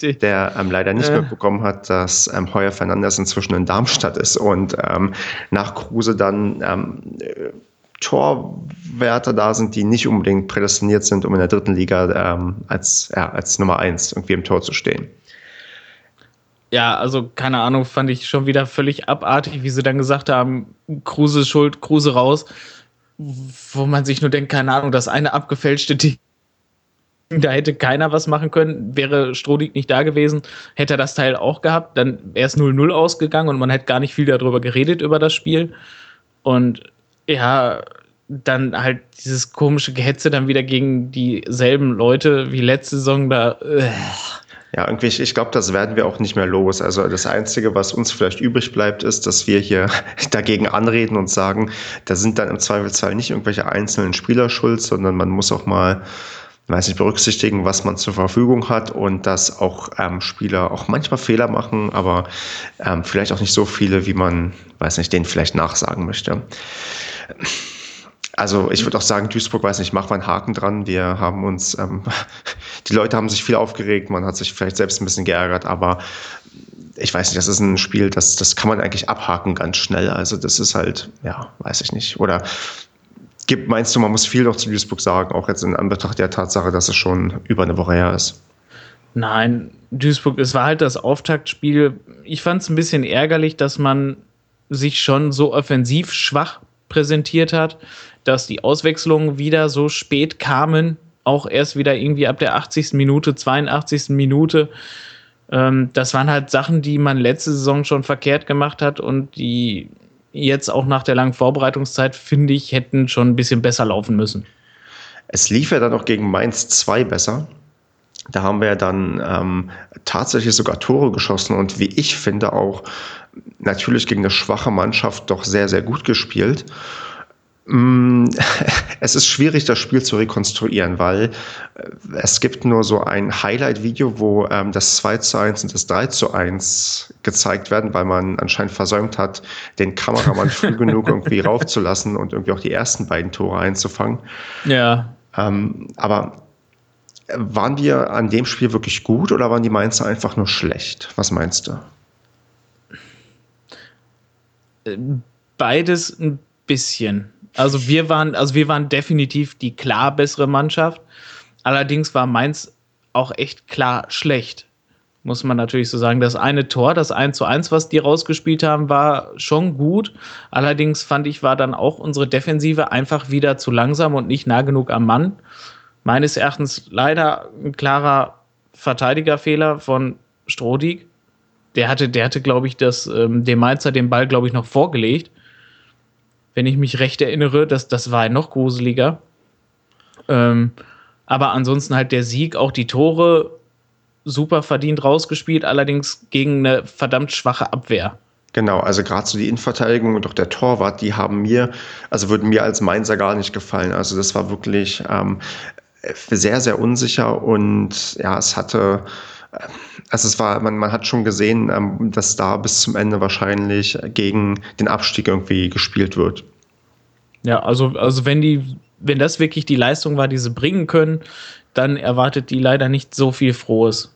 ja, der ähm, leider nicht ja. mitbekommen hat, dass ähm, Heuer Fernandes inzwischen in Darmstadt ist und ähm, nach Kruse dann Torwerte da sind, die nicht unbedingt prädestiniert sind, um in der dritten Liga als, ja, als Nummer eins irgendwie im Tor zu stehen. Ja, also keine Ahnung, fand ich schon wieder völlig abartig, wie sie dann gesagt haben, Kruse schuld, Kruse raus, wo man sich nur denkt, keine Ahnung, das eine abgefälschte Ding, da hätte keiner was machen können, wäre Strodig nicht da gewesen, hätte er das Teil auch gehabt, dann wäre es 0-0 ausgegangen und man hätte gar nicht viel darüber geredet, über das Spiel. Und ja, dann halt dieses komische Gehetze dann wieder gegen dieselben Leute wie letzte Saison da. Äh ja, irgendwie, ich, ich glaube, das werden wir auch nicht mehr los. Also das Einzige, was uns vielleicht übrig bleibt, ist, dass wir hier dagegen anreden und sagen, da sind dann im Zweifelsfall nicht irgendwelche einzelnen Spieler schuld, sondern man muss auch mal weiß nicht, berücksichtigen, was man zur Verfügung hat und dass auch ähm, Spieler auch manchmal Fehler machen, aber ähm, vielleicht auch nicht so viele, wie man, weiß nicht, denen vielleicht nachsagen möchte. Also ich würde auch sagen, Duisburg, weiß nicht, mach mal einen Haken dran. Wir haben uns, ähm, die Leute haben sich viel aufgeregt, man hat sich vielleicht selbst ein bisschen geärgert, aber ich weiß nicht, das ist ein Spiel, das, das kann man eigentlich abhaken ganz schnell. Also das ist halt, ja, weiß ich nicht. Oder gibt, meinst du, man muss viel noch zu Duisburg sagen, auch jetzt in Anbetracht der Tatsache, dass es schon über eine Woche her ist? Nein, Duisburg, es war halt das Auftaktspiel. Ich fand es ein bisschen ärgerlich, dass man sich schon so offensiv schwach präsentiert hat dass die Auswechslungen wieder so spät kamen, auch erst wieder irgendwie ab der 80. Minute, 82. Minute. Ähm, das waren halt Sachen, die man letzte Saison schon verkehrt gemacht hat und die jetzt auch nach der langen Vorbereitungszeit, finde ich, hätten schon ein bisschen besser laufen müssen. Es lief ja dann auch gegen Mainz 2 besser. Da haben wir dann ähm, tatsächlich sogar Tore geschossen und wie ich finde auch natürlich gegen eine schwache Mannschaft doch sehr, sehr gut gespielt. Mm, es ist schwierig, das Spiel zu rekonstruieren, weil äh, es gibt nur so ein Highlight-Video, wo ähm, das 2 zu 1 und das 3 zu 1 gezeigt werden, weil man anscheinend versäumt hat, den Kameramann früh genug irgendwie raufzulassen und irgendwie auch die ersten beiden Tore einzufangen. Ja. Ähm, aber waren wir an dem Spiel wirklich gut oder waren die Mainzer einfach nur schlecht? Was meinst du? Beides ein bisschen. Also wir waren, also wir waren definitiv die klar bessere Mannschaft. Allerdings war Mainz auch echt klar schlecht. Muss man natürlich so sagen. Das eine Tor, das 1 zu 1, was die rausgespielt haben, war schon gut. Allerdings fand ich, war dann auch unsere Defensive einfach wieder zu langsam und nicht nah genug am Mann. Meines Erachtens leider ein klarer Verteidigerfehler von Strodig. Der hatte, der hatte, glaube ich, das, ähm, dem Mainzer den Ball, glaube ich, noch vorgelegt wenn ich mich recht erinnere. Das, das war noch gruseliger. Ähm, aber ansonsten halt der Sieg, auch die Tore super verdient rausgespielt, allerdings gegen eine verdammt schwache Abwehr. Genau, also gerade so die Innenverteidigung und auch der Torwart, die haben mir, also würden mir als Mainzer gar nicht gefallen. Also das war wirklich ähm, sehr, sehr unsicher und ja, es hatte also es war, man, man hat schon gesehen, ähm, dass da bis zum Ende wahrscheinlich gegen den Abstieg irgendwie gespielt wird. Ja, also, also wenn die, wenn das wirklich die Leistung war, die sie bringen können, dann erwartet die leider nicht so viel Frohes.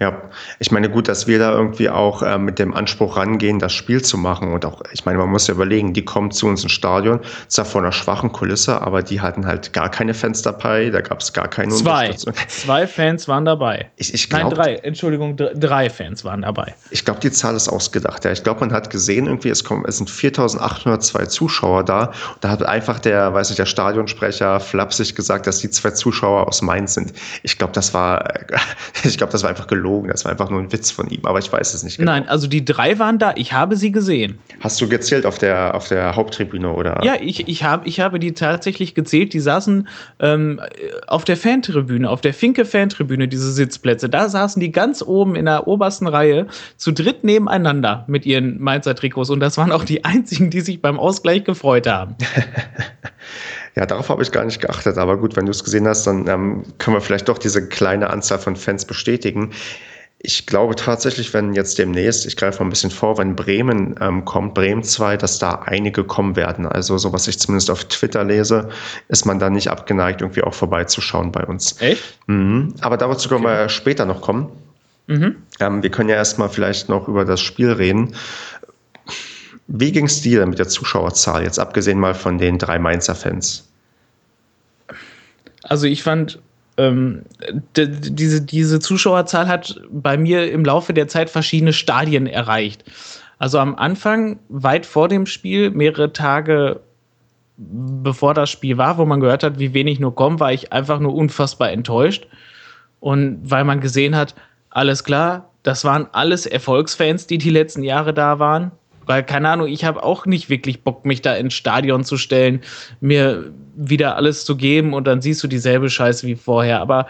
Ja, ich meine, gut, dass wir da irgendwie auch äh, mit dem Anspruch rangehen, das Spiel zu machen. Und auch, ich meine, man muss ja überlegen, die kommen zu uns ins Stadion, zwar vor einer schwachen Kulisse, aber die hatten halt gar keine Fans dabei, da gab es gar keine Zwei. Zwei Fans waren dabei. Ich, ich glaub, Nein, drei, Entschuldigung, drei Fans waren dabei. Ich glaube, die Zahl ist ausgedacht. Ja, ich glaube, man hat gesehen, irgendwie, es, kommen, es sind 4802 Zuschauer da. Und da hat einfach der, weiß ich, der Stadionsprecher flapsig gesagt, dass die zwei Zuschauer aus Mainz sind. Ich glaube, das war, ich glaube, das war einfach gelogen gelogen. Das war einfach nur ein Witz von ihm, aber ich weiß es nicht genau. Nein, also die drei waren da. Ich habe sie gesehen. Hast du gezählt auf der, auf der Haupttribüne oder? Ja, ich, ich, hab, ich habe die tatsächlich gezählt. Die saßen ähm, auf der Fantribüne, auf der Finke Fantribüne, diese Sitzplätze. Da saßen die ganz oben in der obersten Reihe zu dritt nebeneinander mit ihren Mainzer Trikots. Und das waren auch die einzigen, die sich beim Ausgleich gefreut haben. Ja, darauf habe ich gar nicht geachtet. Aber gut, wenn du es gesehen hast, dann ähm, können wir vielleicht doch diese kleine Anzahl von Fans bestätigen. Ich glaube tatsächlich, wenn jetzt demnächst, ich greife mal ein bisschen vor, wenn Bremen ähm, kommt, Bremen 2, dass da einige kommen werden. Also so was ich zumindest auf Twitter lese, ist man da nicht abgeneigt, irgendwie auch vorbeizuschauen bei uns. Echt? Mhm. Aber dazu können okay. wir später noch kommen. Mhm. Ähm, wir können ja erstmal vielleicht noch über das Spiel reden. Wie ging es dir mit der Zuschauerzahl, jetzt abgesehen mal von den drei Mainzer Fans? Also ich fand, ähm, diese, diese Zuschauerzahl hat bei mir im Laufe der Zeit verschiedene Stadien erreicht. Also am Anfang, weit vor dem Spiel, mehrere Tage bevor das Spiel war, wo man gehört hat, wie wenig nur kommen, war ich einfach nur unfassbar enttäuscht. Und weil man gesehen hat, alles klar, das waren alles Erfolgsfans, die die letzten Jahre da waren. Weil, keine Ahnung, ich habe auch nicht wirklich Bock, mich da ins Stadion zu stellen, mir wieder alles zu geben und dann siehst du dieselbe Scheiße wie vorher. Aber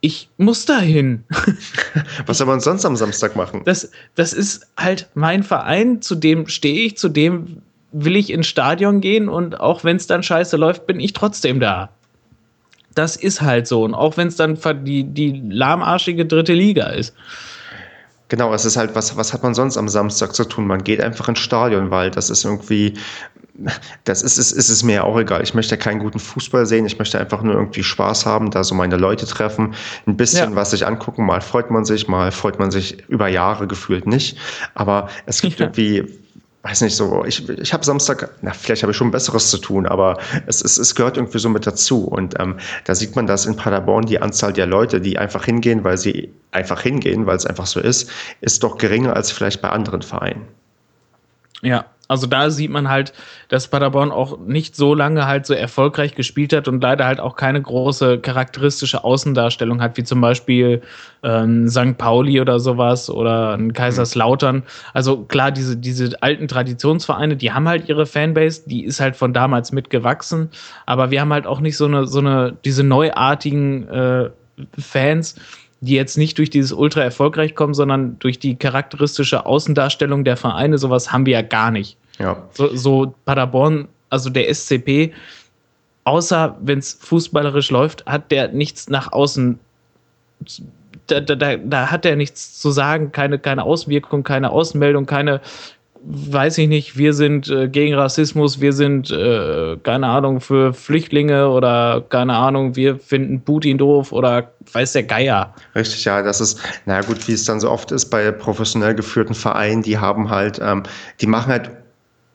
ich muss dahin. Was soll man sonst am Samstag machen? Das, das ist halt mein Verein, zu dem stehe ich, zu dem will ich ins Stadion gehen und auch wenn es dann scheiße läuft, bin ich trotzdem da. Das ist halt so. Und auch wenn es dann die, die lahmarschige dritte Liga ist. Genau, es ist halt, was, was hat man sonst am Samstag zu tun? Man geht einfach ins Stadion, weil das ist irgendwie, das ist, ist, ist es mir auch egal. Ich möchte keinen guten Fußball sehen. Ich möchte einfach nur irgendwie Spaß haben, da so meine Leute treffen, ein bisschen ja. was sich angucken. Mal freut man sich, mal freut man sich über Jahre gefühlt nicht. Aber es gibt ja. irgendwie weiß nicht so, ich, ich habe Samstag, na, vielleicht habe ich schon Besseres zu tun, aber es, es, es gehört irgendwie so mit dazu. Und ähm, da sieht man, dass in Paderborn die Anzahl der Leute, die einfach hingehen, weil sie einfach hingehen, weil es einfach so ist, ist doch geringer als vielleicht bei anderen Vereinen. Ja, also da sieht man halt, dass Paderborn auch nicht so lange halt so erfolgreich gespielt hat und leider halt auch keine große charakteristische Außendarstellung hat, wie zum Beispiel ähm, St. Pauli oder sowas oder ein Kaiserslautern. Also klar, diese, diese alten Traditionsvereine, die haben halt ihre Fanbase, die ist halt von damals mitgewachsen, aber wir haben halt auch nicht so eine, so eine, diese neuartigen äh, Fans, die jetzt nicht durch dieses Ultra erfolgreich kommen, sondern durch die charakteristische Außendarstellung der Vereine. Sowas haben wir ja gar nicht. Ja. So, so Paderborn, also der SCP, außer wenn es fußballerisch läuft, hat der nichts nach außen. Da, da, da hat er nichts zu sagen, keine, keine Auswirkung, keine Außenmeldung, keine, weiß ich nicht, wir sind äh, gegen Rassismus, wir sind, äh, keine Ahnung, für Flüchtlinge oder keine Ahnung, wir finden Putin doof oder weiß der Geier. Richtig, ja, das ist, na gut, wie es dann so oft ist bei professionell geführten Vereinen, die haben halt, ähm, die machen halt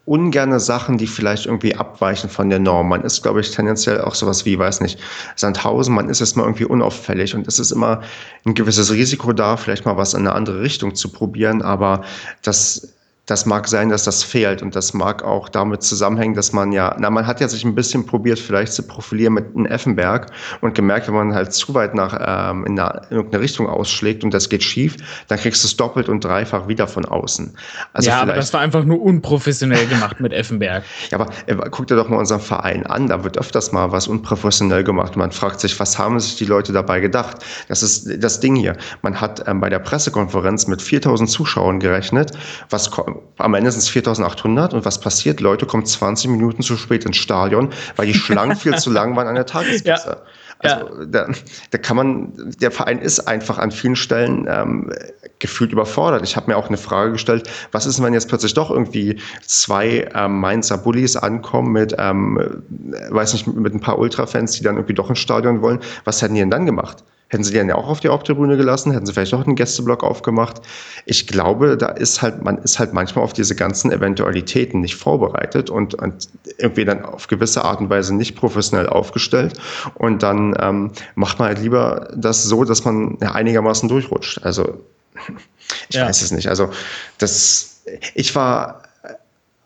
ungerne Sachen, die vielleicht irgendwie abweichen von der Norm. Man ist, glaube ich, tendenziell auch sowas wie, weiß nicht, Sandhausen, man ist erstmal irgendwie unauffällig und es ist immer ein gewisses Risiko da, vielleicht mal was in eine andere Richtung zu probieren, aber das das mag sein, dass das fehlt und das mag auch damit zusammenhängen, dass man ja, na, man hat ja sich ein bisschen probiert, vielleicht zu profilieren mit einem Effenberg und gemerkt, wenn man halt zu weit nach ähm, in, eine, in irgendeine Richtung ausschlägt und das geht schief, dann kriegst du es doppelt und dreifach wieder von außen. Also ja, aber das war einfach nur unprofessionell gemacht mit Effenberg. Ja, aber äh, guck dir doch mal unseren Verein an, da wird öfters mal was unprofessionell gemacht. Man fragt sich, was haben sich die Leute dabei gedacht? Das ist das Ding hier. Man hat ähm, bei der Pressekonferenz mit 4000 Zuschauern gerechnet, was am Ende sind es 4800 und was passiert? Leute kommen 20 Minuten zu spät ins Stadion, weil die Schlangen viel zu lang waren an der Tagespresse. Ja. Also ja. da, da kann man, der Verein ist einfach an vielen Stellen ähm, gefühlt überfordert. Ich habe mir auch eine Frage gestellt, was ist, wenn jetzt plötzlich doch irgendwie zwei ähm, Mainzer Bullies ankommen mit, ähm, weiß nicht, mit ein paar Ultrafans, die dann irgendwie doch ins Stadion wollen. Was hätten die denn dann gemacht? Hätten sie die dann ja auch auf die Haupttribüne gelassen, hätten sie vielleicht auch einen Gästeblock aufgemacht. Ich glaube, da ist halt, man ist halt manchmal auf diese ganzen Eventualitäten nicht vorbereitet und, und irgendwie dann auf gewisse Art und Weise nicht professionell aufgestellt. Und dann ähm, macht man halt lieber das so, dass man ja, einigermaßen durchrutscht. Also ich ja. weiß es nicht. Also das, ich war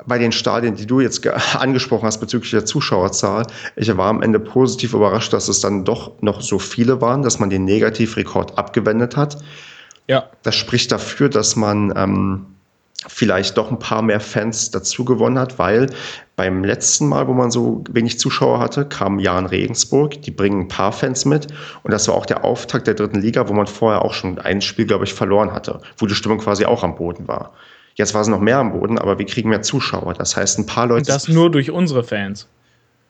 bei den Stadien, die du jetzt angesprochen hast bezüglich der Zuschauerzahl, ich war am Ende positiv überrascht, dass es dann doch noch so viele waren, dass man den Negativrekord abgewendet hat. Ja. Das spricht dafür, dass man ähm, vielleicht doch ein paar mehr Fans dazu gewonnen hat, weil beim letzten Mal, wo man so wenig Zuschauer hatte, kam Jan Regensburg, die bringen ein paar Fans mit und das war auch der Auftakt der dritten Liga, wo man vorher auch schon ein Spiel, glaube ich, verloren hatte, wo die Stimmung quasi auch am Boden war. Jetzt war es noch mehr am Boden, aber wir kriegen mehr Zuschauer. Das heißt, ein paar Leute. Und das nur durch unsere Fans.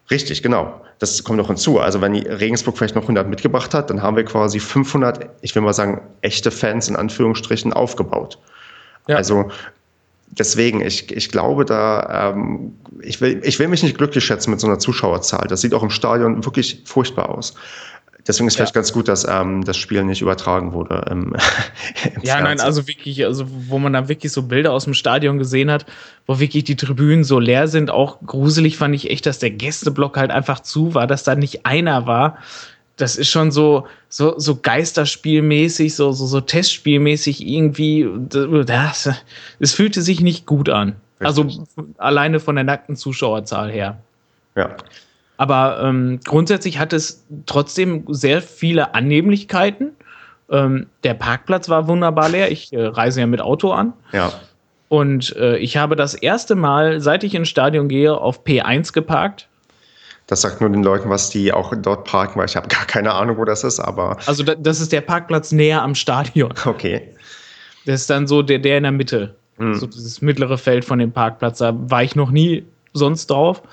Richtig, genau. Das kommt noch hinzu. Also wenn Regensburg vielleicht noch 100 mitgebracht hat, dann haben wir quasi 500, ich will mal sagen, echte Fans in Anführungsstrichen aufgebaut. Ja. Also deswegen, ich, ich glaube da, ähm, ich, will, ich will mich nicht glücklich schätzen mit so einer Zuschauerzahl. Das sieht auch im Stadion wirklich furchtbar aus. Deswegen ist ja. vielleicht ganz gut, dass ähm, das Spiel nicht übertragen wurde. Im, im ja, nein, also wirklich, also wo man dann wirklich so Bilder aus dem Stadion gesehen hat, wo wirklich die Tribünen so leer sind. Auch gruselig fand ich echt, dass der Gästeblock halt einfach zu war, dass da nicht einer war. Das ist schon so, so, so Geisterspielmäßig, so, so, so Testspielmäßig irgendwie. Das, es fühlte sich nicht gut an. Also Richtig. Also alleine von der nackten Zuschauerzahl her. Ja. Aber ähm, grundsätzlich hat es trotzdem sehr viele Annehmlichkeiten. Ähm, der Parkplatz war wunderbar leer. Ich äh, reise ja mit Auto an. Ja. Und äh, ich habe das erste Mal, seit ich ins Stadion gehe, auf P1 geparkt. Das sagt nur den Leuten, was die auch dort parken, weil ich habe gar keine Ahnung, wo das ist, aber. Also da, das ist der Parkplatz näher am Stadion. Okay. Das ist dann so der, der in der Mitte. Hm. So dieses mittlere Feld von dem Parkplatz. Da war ich noch nie sonst drauf.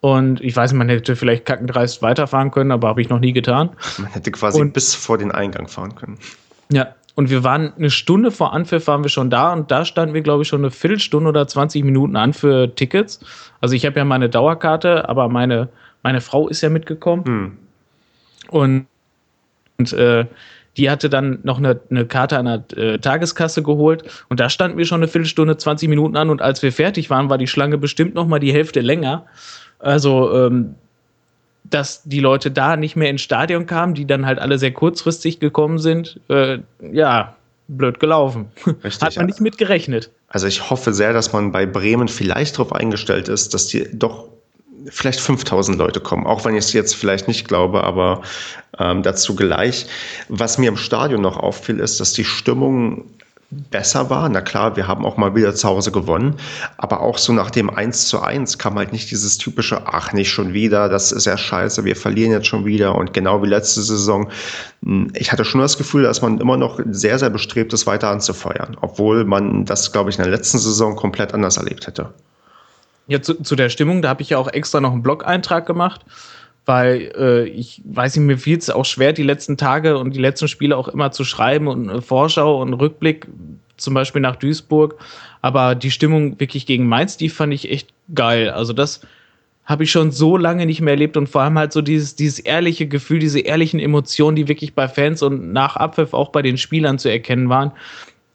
Und ich weiß, man hätte vielleicht kackendreist weiterfahren können, aber habe ich noch nie getan. Man hätte quasi und, bis vor den Eingang fahren können. Ja, und wir waren eine Stunde vor Anpfiff waren wir schon da und da standen wir, glaube ich, schon eine Viertelstunde oder 20 Minuten an für Tickets. Also ich habe ja meine Dauerkarte, aber meine, meine Frau ist ja mitgekommen. Hm. Und, und äh, die hatte dann noch eine, eine Karte an der äh, Tageskasse geholt und da standen wir schon eine Viertelstunde, 20 Minuten an und als wir fertig waren, war die Schlange bestimmt noch mal die Hälfte länger. Also, ähm, dass die Leute da nicht mehr ins Stadion kamen, die dann halt alle sehr kurzfristig gekommen sind, äh, ja, blöd gelaufen. Richtig, Hat man nicht mit gerechnet. Also ich hoffe sehr, dass man bei Bremen vielleicht darauf eingestellt ist, dass die doch vielleicht 5000 Leute kommen, auch wenn ich es jetzt vielleicht nicht glaube, aber ähm, dazu gleich. Was mir im Stadion noch auffiel, ist, dass die Stimmung besser war. Na klar, wir haben auch mal wieder zu Hause gewonnen, aber auch so nach dem 1 zu 1 kam halt nicht dieses typische, ach, nicht schon wieder, das ist ja scheiße, wir verlieren jetzt schon wieder und genau wie letzte Saison. Hm, ich hatte schon das Gefühl, dass man immer noch sehr, sehr bestrebt ist, weiter anzufeuern, obwohl man das, glaube ich, in der letzten Saison komplett anders erlebt hätte. Ja, zu, zu der Stimmung, da habe ich ja auch extra noch einen Blog-Eintrag gemacht weil äh, ich weiß nicht, mir fiel es auch schwer, die letzten Tage und die letzten Spiele auch immer zu schreiben und äh, Vorschau und Rückblick, zum Beispiel nach Duisburg. Aber die Stimmung wirklich gegen Mainz, die fand ich echt geil. Also das habe ich schon so lange nicht mehr erlebt und vor allem halt so dieses, dieses ehrliche Gefühl, diese ehrlichen Emotionen, die wirklich bei Fans und nach Abpfiff auch bei den Spielern zu erkennen waren.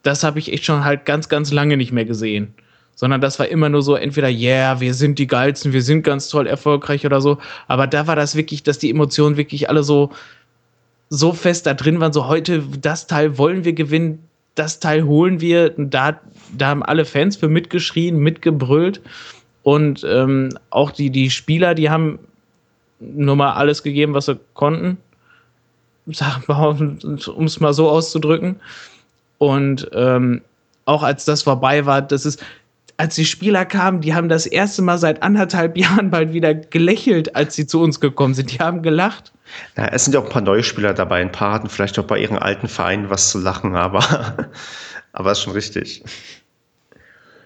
Das habe ich echt schon halt ganz, ganz lange nicht mehr gesehen sondern das war immer nur so entweder, yeah, wir sind die Geilsten, wir sind ganz toll erfolgreich oder so. Aber da war das wirklich, dass die Emotionen wirklich alle so, so fest da drin waren, so heute, das Teil wollen wir gewinnen, das Teil holen wir. Da, da haben alle Fans für mitgeschrien, mitgebrüllt. Und ähm, auch die, die Spieler, die haben nur mal alles gegeben, was sie konnten. Um es mal so auszudrücken. Und ähm, auch als das vorbei war, das ist, als die Spieler kamen, die haben das erste Mal seit anderthalb Jahren bald wieder gelächelt, als sie zu uns gekommen sind. Die haben gelacht. Na, es sind ja auch ein paar neue Spieler dabei. Ein paar hatten vielleicht auch bei ihren alten Vereinen was zu lachen, aber, aber ist schon richtig.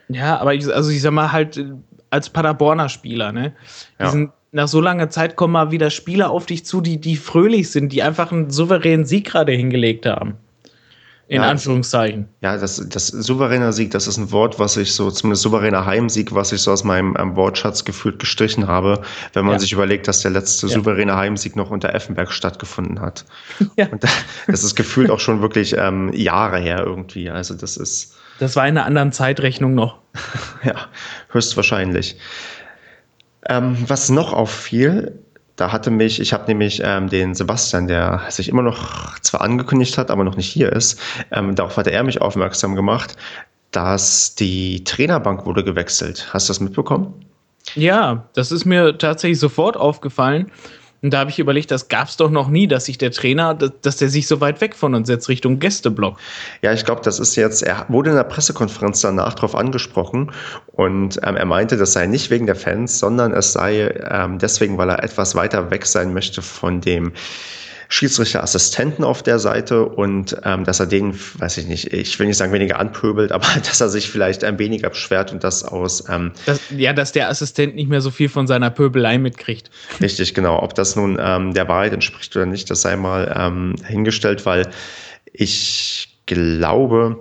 Ja, aber ich, also ich sag mal halt als Paderborner Spieler, ne? Die ja. sind nach so langer Zeit kommen mal wieder Spieler auf dich zu, die, die fröhlich sind, die einfach einen souveränen Sieg gerade hingelegt haben. In ja, Anführungszeichen. Ja, das, das souveräner Sieg, das ist ein Wort, was ich so, zumindest souveräner Heimsieg, was ich so aus meinem ähm, Wortschatz gefühlt gestrichen habe, wenn man ja. sich überlegt, dass der letzte ja. souveräne Heimsieg noch unter Effenberg stattgefunden hat. Ja. Und das ist gefühlt auch schon wirklich ähm, Jahre her irgendwie. Also das ist. Das war in einer anderen Zeitrechnung noch. ja, höchstwahrscheinlich. Ähm, was noch auffiel, da hatte mich, ich habe nämlich ähm, den Sebastian, der sich immer noch zwar angekündigt hat, aber noch nicht hier ist, ähm, darauf hatte er mich aufmerksam gemacht, dass die Trainerbank wurde gewechselt. Hast du das mitbekommen? Ja, das ist mir tatsächlich sofort aufgefallen. Und da habe ich überlegt, das gab es doch noch nie, dass sich der Trainer, dass der sich so weit weg von uns setzt Richtung Gästeblock. Ja, ich glaube, das ist jetzt, er wurde in der Pressekonferenz danach darauf angesprochen und ähm, er meinte, das sei nicht wegen der Fans, sondern es sei ähm, deswegen, weil er etwas weiter weg sein möchte von dem Schiedsrichterassistenten auf der Seite und ähm, dass er den, weiß ich nicht, ich will nicht sagen weniger anpöbelt, aber dass er sich vielleicht ein weniger beschwert und das aus. Ähm, das, ja, dass der Assistent nicht mehr so viel von seiner Pöbelei mitkriegt. Richtig, genau. Ob das nun ähm, der Wahrheit entspricht oder nicht, das sei mal ähm, hingestellt, weil ich glaube,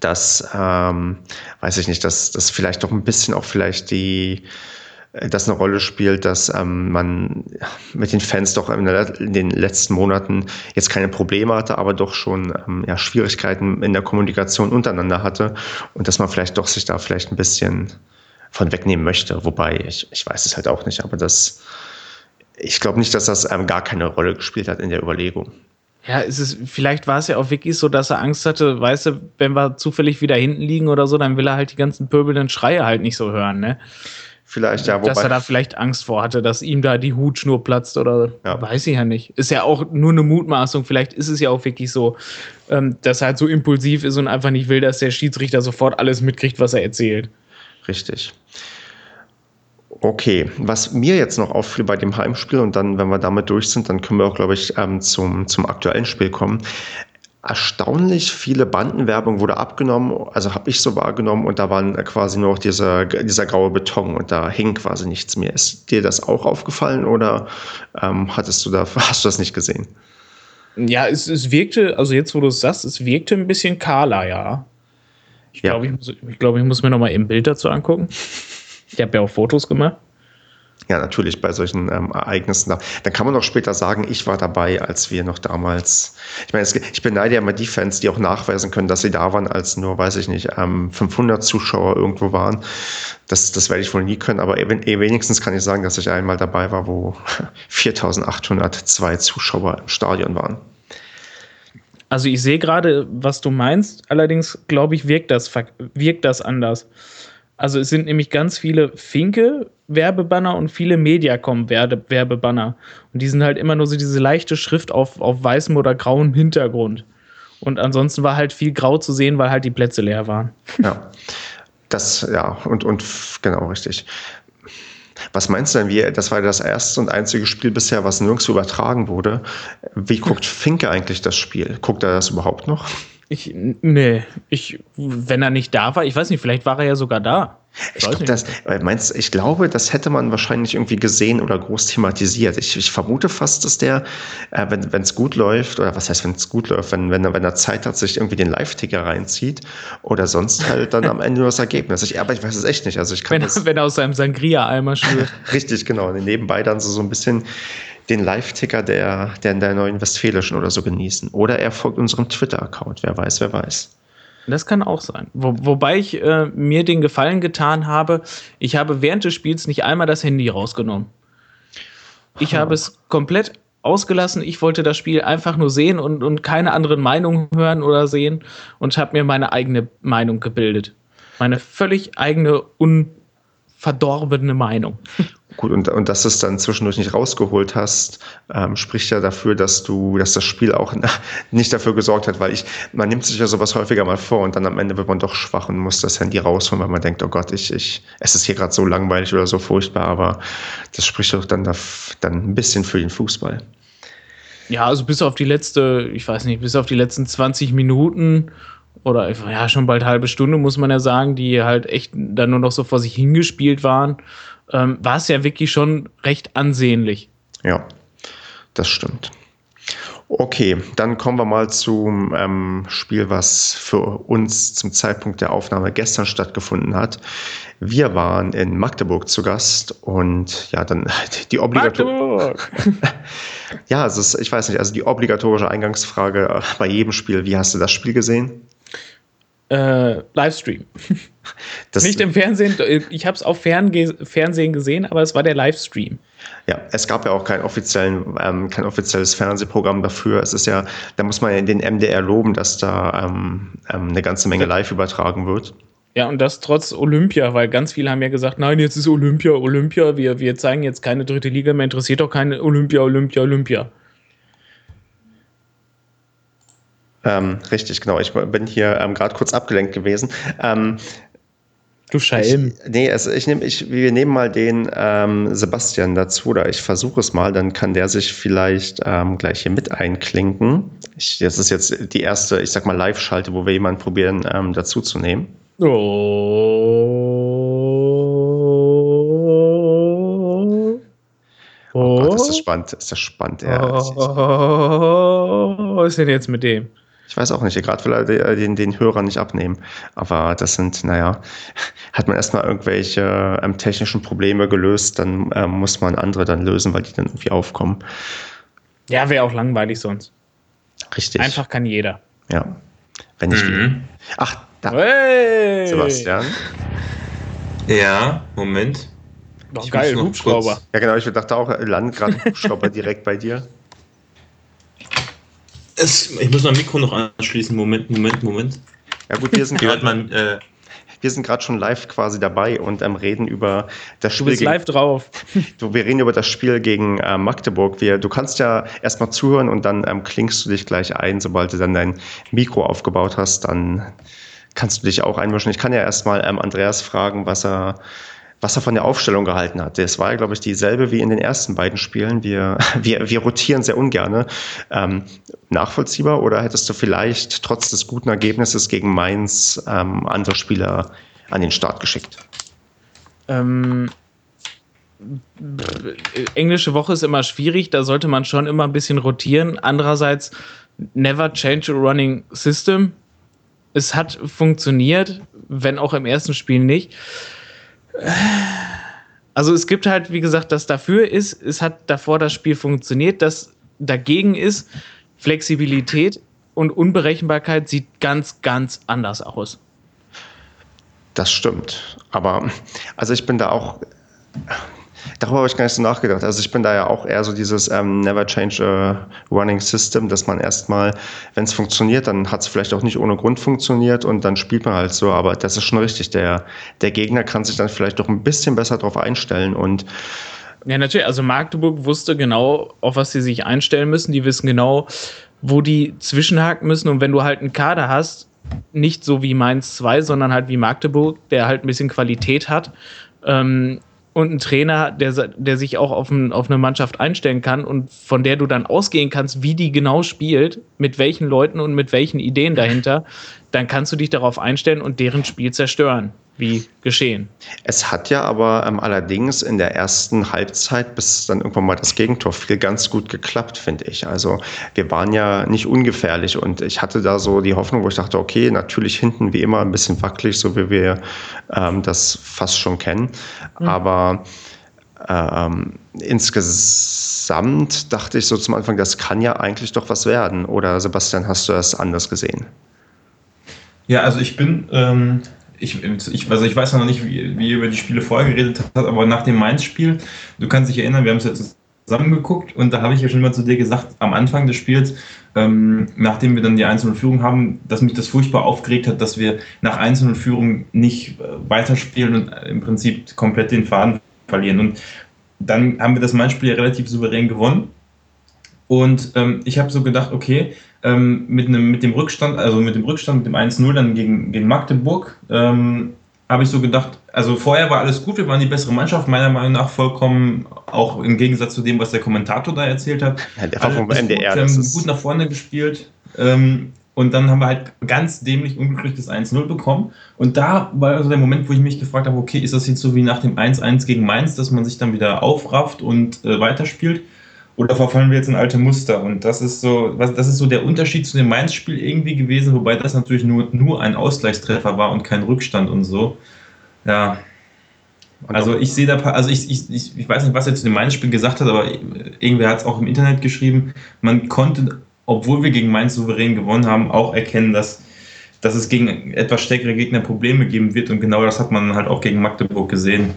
dass, ähm, weiß ich nicht, dass das vielleicht doch ein bisschen auch vielleicht die das eine Rolle spielt, dass ähm, man mit den Fans doch in, der, in, den letzten Monaten jetzt keine Probleme hatte, aber doch schon ähm, ja, Schwierigkeiten in der Kommunikation untereinander hatte und dass man vielleicht doch sich da vielleicht ein bisschen von wegnehmen möchte. Wobei, ich, ich weiß es halt auch nicht, aber das, ich glaube nicht, dass das ähm, gar keine Rolle gespielt hat in der Überlegung. Ja, es ist, vielleicht war es ja auch wirklich so, dass er Angst hatte, weißt du, wenn wir zufällig wieder hinten liegen oder so, dann will er halt die ganzen pöbelnden Schreie halt nicht so hören, ne? Vielleicht, ja. Wobei, dass er da vielleicht Angst vor hatte, dass ihm da die Hutschnur platzt oder ja. weiß ich ja nicht. Ist ja auch nur eine Mutmaßung. Vielleicht ist es ja auch wirklich so, ähm, dass er halt so impulsiv ist und einfach nicht will, dass der Schiedsrichter sofort alles mitkriegt, was er erzählt. Richtig. Okay, was mir jetzt noch auffiel bei dem Heimspiel und dann, wenn wir damit durch sind, dann können wir auch, glaube ich, ähm, zum, zum aktuellen Spiel kommen erstaunlich viele Bandenwerbung wurde abgenommen, also habe ich so wahrgenommen und da waren quasi nur noch dieser, dieser graue Beton und da hing quasi nichts mehr. Ist dir das auch aufgefallen oder ähm, hattest du da, hast du das nicht gesehen? Ja, es, es wirkte, also jetzt wo du es sagst, es wirkte ein bisschen kahler, ja. Ich ja. glaube, ich, muss, ich, glaub, ich muss mir noch mal eben Bild dazu angucken. Ich habe ja auch Fotos gemacht. Ja, natürlich bei solchen ähm, Ereignissen. Da, dann kann man auch später sagen, ich war dabei, als wir noch damals. Ich meine, es, ich beneide ja immer die Fans, die auch nachweisen können, dass sie da waren, als nur, weiß ich nicht, ähm, 500 Zuschauer irgendwo waren. Das, das werde ich wohl nie können, aber eh wenigstens kann ich sagen, dass ich einmal dabei war, wo 4802 Zuschauer im Stadion waren. Also ich sehe gerade, was du meinst, allerdings glaube ich, wirkt das, wirkt das anders. Also es sind nämlich ganz viele Finke-Werbebanner und viele Mediacom-Werbebanner. Und die sind halt immer nur so diese leichte Schrift auf, auf weißem oder grauem Hintergrund. Und ansonsten war halt viel grau zu sehen, weil halt die Plätze leer waren. Ja, das, ja, und, und genau richtig. Was meinst du denn, wie, das war das erste und einzige Spiel bisher, was nirgends übertragen wurde. Wie guckt Finke eigentlich das Spiel? Guckt er das überhaupt noch? Ich, nee, ich, wenn er nicht da war, ich weiß nicht, vielleicht war er ja sogar da. Ich, glaub, das, meinst, ich glaube, das hätte man wahrscheinlich irgendwie gesehen oder groß thematisiert. Ich, ich vermute fast, dass der, äh, wenn es gut läuft, oder was heißt, wenn es gut läuft, wenn, wenn, er, wenn er Zeit hat, sich irgendwie den Live-Ticker reinzieht oder sonst halt dann am Ende nur das Ergebnis. Ich, aber ich weiß es echt nicht. Also ich kann wenn, das, wenn er aus seinem Sangria-Eimer schwört. Richtig, genau. Und nebenbei dann so, so ein bisschen den Live-Ticker der, der, der Neuen Westfälischen oder so genießen. Oder er folgt unserem Twitter-Account. Wer weiß, wer weiß. Das kann auch sein. Wo, wobei ich äh, mir den Gefallen getan habe, ich habe während des Spiels nicht einmal das Handy rausgenommen. Ich oh. habe es komplett ausgelassen. Ich wollte das Spiel einfach nur sehen und, und keine anderen Meinungen hören oder sehen und habe mir meine eigene Meinung gebildet. Meine völlig eigene, unverdorbene Meinung. Gut, und, und dass du es dann zwischendurch nicht rausgeholt hast, ähm, spricht ja dafür, dass du, dass das Spiel auch nicht dafür gesorgt hat, weil ich, man nimmt sich ja sowas häufiger mal vor und dann am Ende wird man doch schwach und muss das Handy rausholen, weil man denkt, oh Gott, ich, ich, es ist hier gerade so langweilig oder so furchtbar, aber das spricht doch dann, dann ein bisschen für den Fußball. Ja, also bis auf die letzte, ich weiß nicht, bis auf die letzten 20 Minuten oder ja, schon bald halbe Stunde, muss man ja sagen, die halt echt dann nur noch so vor sich hingespielt waren ähm, war es ja wirklich schon recht ansehnlich. Ja, das stimmt. Okay, dann kommen wir mal zum ähm, Spiel, was für uns zum Zeitpunkt der Aufnahme gestern stattgefunden hat. Wir waren in Magdeburg zu Gast und ja, dann die obligatorische. ja, also ich weiß nicht, also die obligatorische Eingangsfrage äh, bei jedem Spiel: Wie hast du das Spiel gesehen? Äh, Livestream. Nicht im Fernsehen, ich habe es auf Fernge Fernsehen gesehen, aber es war der Livestream. Ja, es gab ja auch kein, offiziellen, ähm, kein offizielles Fernsehprogramm dafür. Es ist ja, da muss man ja den MDR loben, dass da ähm, ähm, eine ganze Menge live übertragen wird. Ja, und das trotz Olympia, weil ganz viele haben ja gesagt, nein, jetzt ist Olympia, Olympia, wir, wir zeigen jetzt keine dritte Liga mehr, interessiert doch keine Olympia, Olympia, Olympia. Ähm, richtig, genau. Ich bin hier ähm, gerade kurz abgelenkt gewesen. Ähm, Du Schelm. Nee, also ich nehm, ich, wir nehmen mal den ähm, Sebastian dazu, oder ich versuche es mal, dann kann der sich vielleicht ähm, gleich hier mit einklinken. Ich, das ist jetzt die erste, ich sag mal, Live-Schalte, wo wir jemanden probieren, ähm, dazu zu nehmen. Oh. Oh Gott, ist das spannend, ist das spannend. Ja, oh, was ist denn jetzt mit dem? Ich weiß auch nicht, gerade will er den, den Hörer nicht abnehmen. Aber das sind, naja, hat man erstmal irgendwelche ähm, technischen Probleme gelöst, dann ähm, muss man andere dann lösen, weil die dann irgendwie aufkommen. Ja, wäre auch langweilig sonst. Richtig. Einfach kann jeder. Ja. Wenn ich mhm. Ach, da. Hey. Sebastian. Ja, Moment. Noch geil, Hubschrauber. Ja, genau, ich dachte auch, land gerade Hubschrauber direkt bei dir. Es, ich muss mein Mikro noch anschließen. Moment, Moment, Moment. Ja gut, wir sind gerade äh, wir sind gerade schon live quasi dabei und ähm, reden über das Spiel. Du bist gegen, live drauf. Du, wir reden über das Spiel gegen äh, Magdeburg. Wir, du kannst ja erstmal zuhören und dann ähm, klingst du dich gleich ein, sobald du dann dein Mikro aufgebaut hast, dann kannst du dich auch einmischen. Ich kann ja erstmal ähm, Andreas fragen, was er was er von der Aufstellung gehalten hat. Das war, glaube ich, dieselbe wie in den ersten beiden Spielen. Wir, wir, wir rotieren sehr ungern. Ähm, nachvollziehbar oder hättest du vielleicht trotz des guten Ergebnisses gegen Mainz ähm, andere Spieler an den Start geschickt? Ähm, englische Woche ist immer schwierig, da sollte man schon immer ein bisschen rotieren. Andererseits, never change a running system. Es hat funktioniert, wenn auch im ersten Spiel nicht. Also es gibt halt, wie gesagt, das dafür ist, es hat davor das Spiel funktioniert, das dagegen ist, Flexibilität und Unberechenbarkeit sieht ganz, ganz anders aus. Das stimmt. Aber also ich bin da auch Darüber habe ich gar nicht so nachgedacht. Also ich bin da ja auch eher so dieses ähm, Never Change a Running System, dass man erstmal, wenn es funktioniert, dann hat es vielleicht auch nicht ohne Grund funktioniert und dann spielt man halt so. Aber das ist schon richtig. Der, der Gegner kann sich dann vielleicht doch ein bisschen besser darauf einstellen und ja, natürlich. Also Magdeburg wusste genau, auf was sie sich einstellen müssen. Die wissen genau, wo die zwischenhaken müssen. Und wenn du halt einen Kader hast, nicht so wie Mainz 2, sondern halt wie Magdeburg, der halt ein bisschen Qualität hat, ähm, und ein Trainer, der, der sich auch auf, ein, auf eine Mannschaft einstellen kann und von der du dann ausgehen kannst, wie die genau spielt, mit welchen Leuten und mit welchen Ideen dahinter, dann kannst du dich darauf einstellen und deren Spiel zerstören wie geschehen. Es hat ja aber ähm, allerdings in der ersten Halbzeit, bis dann irgendwann mal das Gegentor fiel, ganz gut geklappt, finde ich. Also wir waren ja nicht ungefährlich und ich hatte da so die Hoffnung, wo ich dachte, okay, natürlich hinten wie immer ein bisschen wackelig, so wie wir ähm, das fast schon kennen. Mhm. Aber ähm, insgesamt dachte ich so zum Anfang, das kann ja eigentlich doch was werden. Oder Sebastian, hast du das anders gesehen? Ja, also ich bin ähm, ich, ich, also ich weiß noch nicht, wie, wie ihr über die Spiele vorher geredet habt, aber nach dem Mainz-Spiel, du kannst dich erinnern, wir haben es jetzt zusammengeguckt und da habe ich ja schon mal zu dir gesagt, am Anfang des Spiels, ähm, nachdem wir dann die einzelne Führung haben, dass mich das furchtbar aufgeregt hat, dass wir nach einzelnen Führung nicht äh, weiterspielen und im Prinzip komplett den Faden verlieren. Und dann haben wir das Mainz-Spiel ja relativ souverän gewonnen. Und ähm, ich habe so gedacht, okay, ähm, mit, einem, mit dem Rückstand, also mit dem Rückstand, mit dem 1-0 dann gegen, gegen Magdeburg, ähm, habe ich so gedacht, also vorher war alles gut, wir waren die bessere Mannschaft, meiner Meinung nach vollkommen, auch im Gegensatz zu dem, was der Kommentator da erzählt hat. Ja, der war vom NDR. Gut, ähm, gut nach vorne gespielt. Ähm, und dann haben wir halt ganz dämlich unglücklich das 1-0 bekommen. Und da war also der Moment, wo ich mich gefragt habe, okay, ist das jetzt so wie nach dem 1-1 gegen Mainz, dass man sich dann wieder aufrafft und äh, weiterspielt? Oder verfallen wir jetzt in alte Muster? Und das ist so, was, das ist so der Unterschied zu dem Mainz-Spiel irgendwie gewesen, wobei das natürlich nur, nur ein Ausgleichstreffer war und kein Rückstand und so. Ja. Also ich sehe da, also ich, ich, ich, ich weiß nicht, was er zu dem Mainz-Spiel gesagt hat, aber irgendwer hat es auch im Internet geschrieben. Man konnte, obwohl wir gegen Mainz souverän gewonnen haben, auch erkennen, dass, dass es gegen etwas stärkere Gegner Probleme geben wird und genau das hat man halt auch gegen Magdeburg gesehen.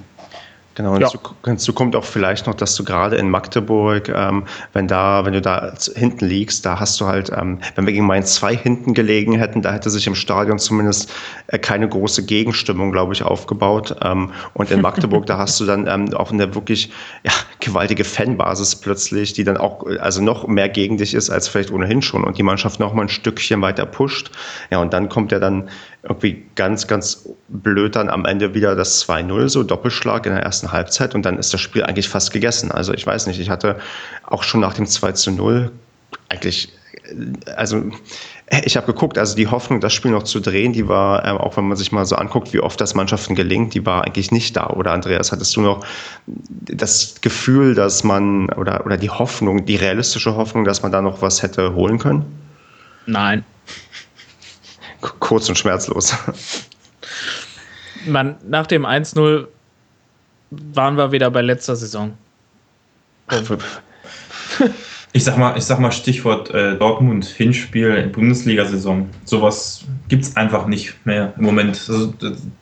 Genau, ja. hinzu, kommt auch vielleicht noch, dass du gerade in Magdeburg, ähm, wenn da, wenn du da hinten liegst, da hast du halt, ähm, wenn wir gegen Mainz 2 hinten gelegen hätten, da hätte sich im Stadion zumindest äh, keine große Gegenstimmung, glaube ich, aufgebaut. Ähm, und in Magdeburg, da hast du dann ähm, auch eine wirklich ja, gewaltige Fanbasis plötzlich, die dann auch also noch mehr gegen dich ist als vielleicht ohnehin schon und die Mannschaft noch mal ein Stückchen weiter pusht. Ja, und dann kommt ja dann irgendwie ganz, ganz blöd dann am Ende wieder das 2-0, so Doppelschlag in der ersten Halbzeit und dann ist das Spiel eigentlich fast gegessen. Also ich weiß nicht, ich hatte auch schon nach dem 2-0 eigentlich, also ich habe geguckt, also die Hoffnung, das Spiel noch zu drehen, die war, äh, auch wenn man sich mal so anguckt, wie oft das Mannschaften gelingt, die war eigentlich nicht da. Oder Andreas, hattest du noch das Gefühl, dass man, oder, oder die Hoffnung, die realistische Hoffnung, dass man da noch was hätte holen können? Nein, kurz und schmerzlos. Man, nach dem 1-0 waren wir wieder bei letzter Saison. Ich sag mal, ich sag mal Stichwort äh, Dortmund, Hinspiel, Bundesliga-Saison. Sowas gibt es einfach nicht mehr im Moment. Also,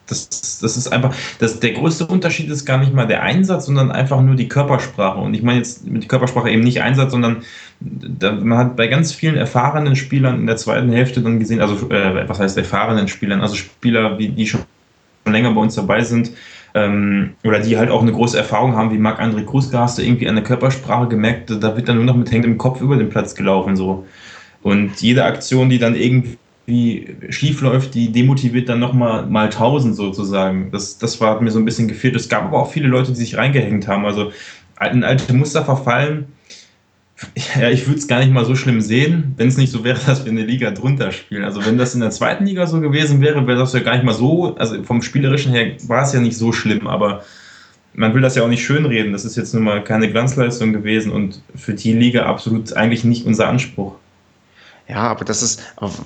das, das ist einfach, das, der größte Unterschied ist gar nicht mal der Einsatz, sondern einfach nur die Körpersprache. Und ich meine jetzt mit Körpersprache eben nicht Einsatz, sondern da, man hat bei ganz vielen erfahrenen Spielern in der zweiten Hälfte dann gesehen, also äh, was heißt erfahrenen Spielern, also Spieler, wie, die schon länger bei uns dabei sind, ähm, oder die halt auch eine große Erfahrung haben, wie Marc-André Kruska, hast du irgendwie an der Körpersprache gemerkt, da wird dann nur noch mit hängendem Kopf über den Platz gelaufen. so. Und jede Aktion, die dann irgendwie schief läuft, die demotiviert dann nochmal mal tausend sozusagen. Das, das war, hat mir so ein bisschen gefehlt. Es gab aber auch viele Leute, die sich reingehängt haben. Also in alte Muster verfallen, ja, ich würde es gar nicht mal so schlimm sehen, wenn es nicht so wäre, dass wir eine Liga drunter spielen. Also wenn das in der zweiten Liga so gewesen wäre, wäre das ja gar nicht mal so, also vom Spielerischen her war es ja nicht so schlimm, aber man will das ja auch nicht schönreden. Das ist jetzt nun mal keine Glanzleistung gewesen und für die Liga absolut eigentlich nicht unser Anspruch. Ja, aber das ist,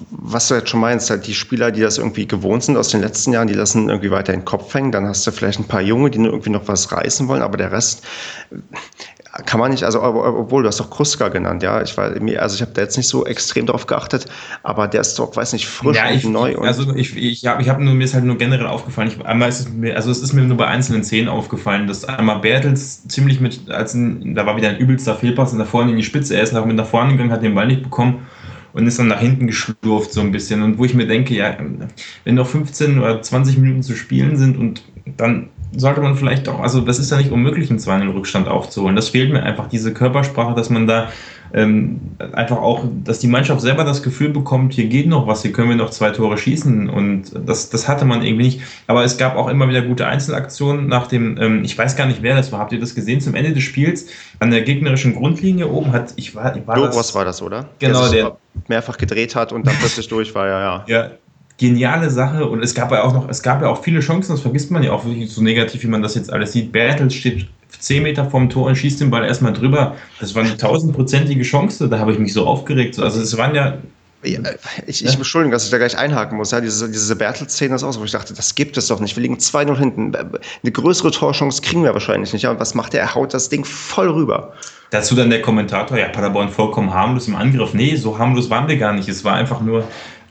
was du jetzt schon meinst, halt die Spieler, die das irgendwie gewohnt sind aus den letzten Jahren, die lassen irgendwie weiter in den Kopf hängen. Dann hast du vielleicht ein paar Junge, die nur irgendwie noch was reißen wollen, aber der Rest, kann man nicht, also obwohl du hast doch Kruska genannt, ja. Ich war, also ich habe da jetzt nicht so extrem drauf geachtet, aber der ist doch, weiß nicht, frisch ja, ich, und neu. Und also ich, ich habe ich hab nur, mir ist halt nur generell aufgefallen, ich, einmal ist es mir, also es ist mir nur bei einzelnen Szenen aufgefallen, dass einmal Bertels ziemlich mit, als ein, da war wieder ein übelster Fehlpass und da vorne in die Spitze, er ist nach, mit nach vorne gegangen, hat den Ball nicht bekommen und ist dann nach hinten geschlurft so ein bisschen. Und wo ich mir denke, ja, wenn noch 15 oder 20 Minuten zu spielen sind und dann sollte man vielleicht auch, also das ist ja nicht unmöglich, einen 2 Rückstand aufzuholen. Das fehlt mir einfach, diese Körpersprache, dass man da ähm, einfach auch, dass die Mannschaft selber das Gefühl bekommt, hier geht noch was, hier können wir noch zwei Tore schießen und das, das hatte man irgendwie nicht. Aber es gab auch immer wieder gute Einzelaktionen nach dem, ähm, ich weiß gar nicht, wer das war, habt ihr das gesehen? Zum Ende des Spiels an der gegnerischen Grundlinie oben hat, ich war, war Logos das, war das, oder? Genau, der, der mehrfach gedreht hat und dann plötzlich durch war, ja, ja. Ja, geniale Sache und es gab ja auch noch, es gab ja auch viele Chancen, das vergisst man ja auch wirklich so negativ, wie man das jetzt alles sieht. Bertels steht 10 Meter vom Tor und schießt den Ball erstmal drüber. Das war eine tausendprozentige Chance, da habe ich mich so aufgeregt. Also es waren ja ja, ich, ich Entschuldigung, dass ich da gleich einhaken muss. Ja, diese, diese Bertels-Szene ist auch so, wo ich dachte, das gibt es doch nicht. Wir liegen 2-0 hinten. Eine größere Torchance kriegen wir wahrscheinlich nicht. Ja, und was macht er? Er haut das Ding voll rüber. Dazu dann der Kommentator, ja, Paderborn vollkommen harmlos im Angriff. Nee, so harmlos waren wir gar nicht. Es war einfach nur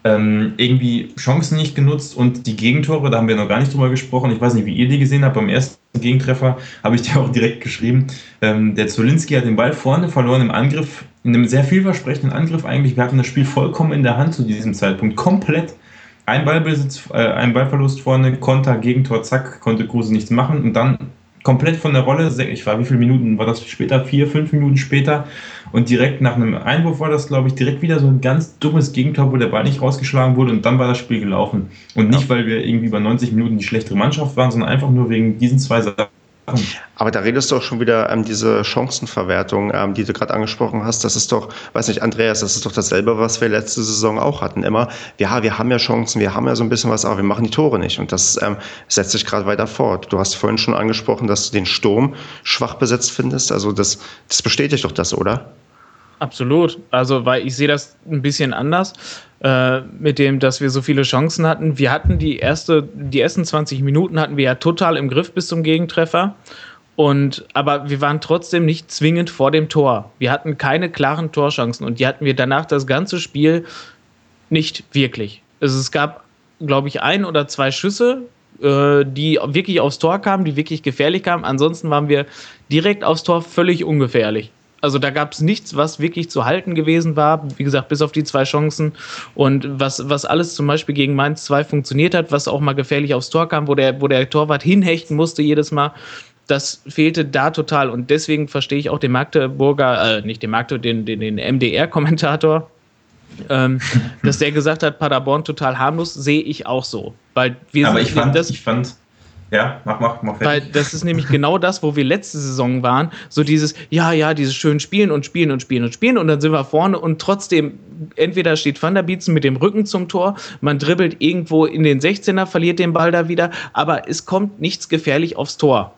ähm, irgendwie Chancen nicht genutzt und die Gegentore, da haben wir noch gar nicht drüber gesprochen. Ich weiß nicht, wie ihr die gesehen habt. Beim ersten Gegentreffer habe ich dir auch direkt geschrieben. Ähm, der Zolinski hat den Ball vorne verloren im Angriff, in einem sehr vielversprechenden Angriff eigentlich. Wir hatten das Spiel vollkommen in der Hand zu diesem Zeitpunkt. Komplett. Ein Ballbesitz, äh, ein Ballverlust vorne, Konter, Gegentor, zack, konnte Kruse nichts machen und dann komplett von der Rolle. Ich war, wie viele Minuten war das später? Vier, fünf Minuten später. Und direkt nach einem Einwurf war das, glaube ich, direkt wieder so ein ganz dummes Gegentor, wo der Ball nicht rausgeschlagen wurde und dann war das Spiel gelaufen. Und nicht, weil wir irgendwie bei 90 Minuten die schlechtere Mannschaft waren, sondern einfach nur wegen diesen zwei Sachen. Aber da redest du auch schon wieder ähm, diese Chancenverwertung, ähm, die du gerade angesprochen hast. Das ist doch, weiß nicht, Andreas, das ist doch dasselbe, was wir letzte Saison auch hatten. Immer, ja, wir haben ja Chancen, wir haben ja so ein bisschen was, aber wir machen die Tore nicht. Und das ähm, setzt sich gerade weiter fort. Du hast vorhin schon angesprochen, dass du den Sturm schwach besetzt findest. Also das, das bestätigt doch das, oder? Absolut. Also, weil ich sehe das ein bisschen anders äh, mit dem, dass wir so viele Chancen hatten. Wir hatten die erste, die ersten 20 Minuten hatten wir ja total im Griff bis zum Gegentreffer. Und, aber wir waren trotzdem nicht zwingend vor dem Tor. Wir hatten keine klaren Torchancen und die hatten wir danach das ganze Spiel nicht wirklich. Also es gab, glaube ich, ein oder zwei Schüsse, äh, die wirklich aufs Tor kamen, die wirklich gefährlich kamen. Ansonsten waren wir direkt aufs Tor völlig ungefährlich. Also da gab es nichts, was wirklich zu halten gewesen war. Wie gesagt, bis auf die zwei Chancen. Und was, was alles zum Beispiel gegen Mainz 2 funktioniert hat, was auch mal gefährlich aufs Tor kam, wo der, wo der Torwart hinhechten musste jedes Mal, das fehlte da total. Und deswegen verstehe ich auch den Magdeburger, äh, nicht den Magdeburger, den, den, den MDR-Kommentator, ähm, dass der gesagt hat, Paderborn total harmlos, sehe ich auch so. Weil wir Aber ich fand, das, ich fand, ja, mach, mach, mach. Weil das ist nämlich genau das, wo wir letzte Saison waren. So dieses, ja, ja, dieses schön Spielen und Spielen und Spielen und Spielen und dann sind wir vorne und trotzdem, entweder steht Van der Bietzen mit dem Rücken zum Tor, man dribbelt irgendwo in den 16er, verliert den Ball da wieder, aber es kommt nichts gefährlich aufs Tor.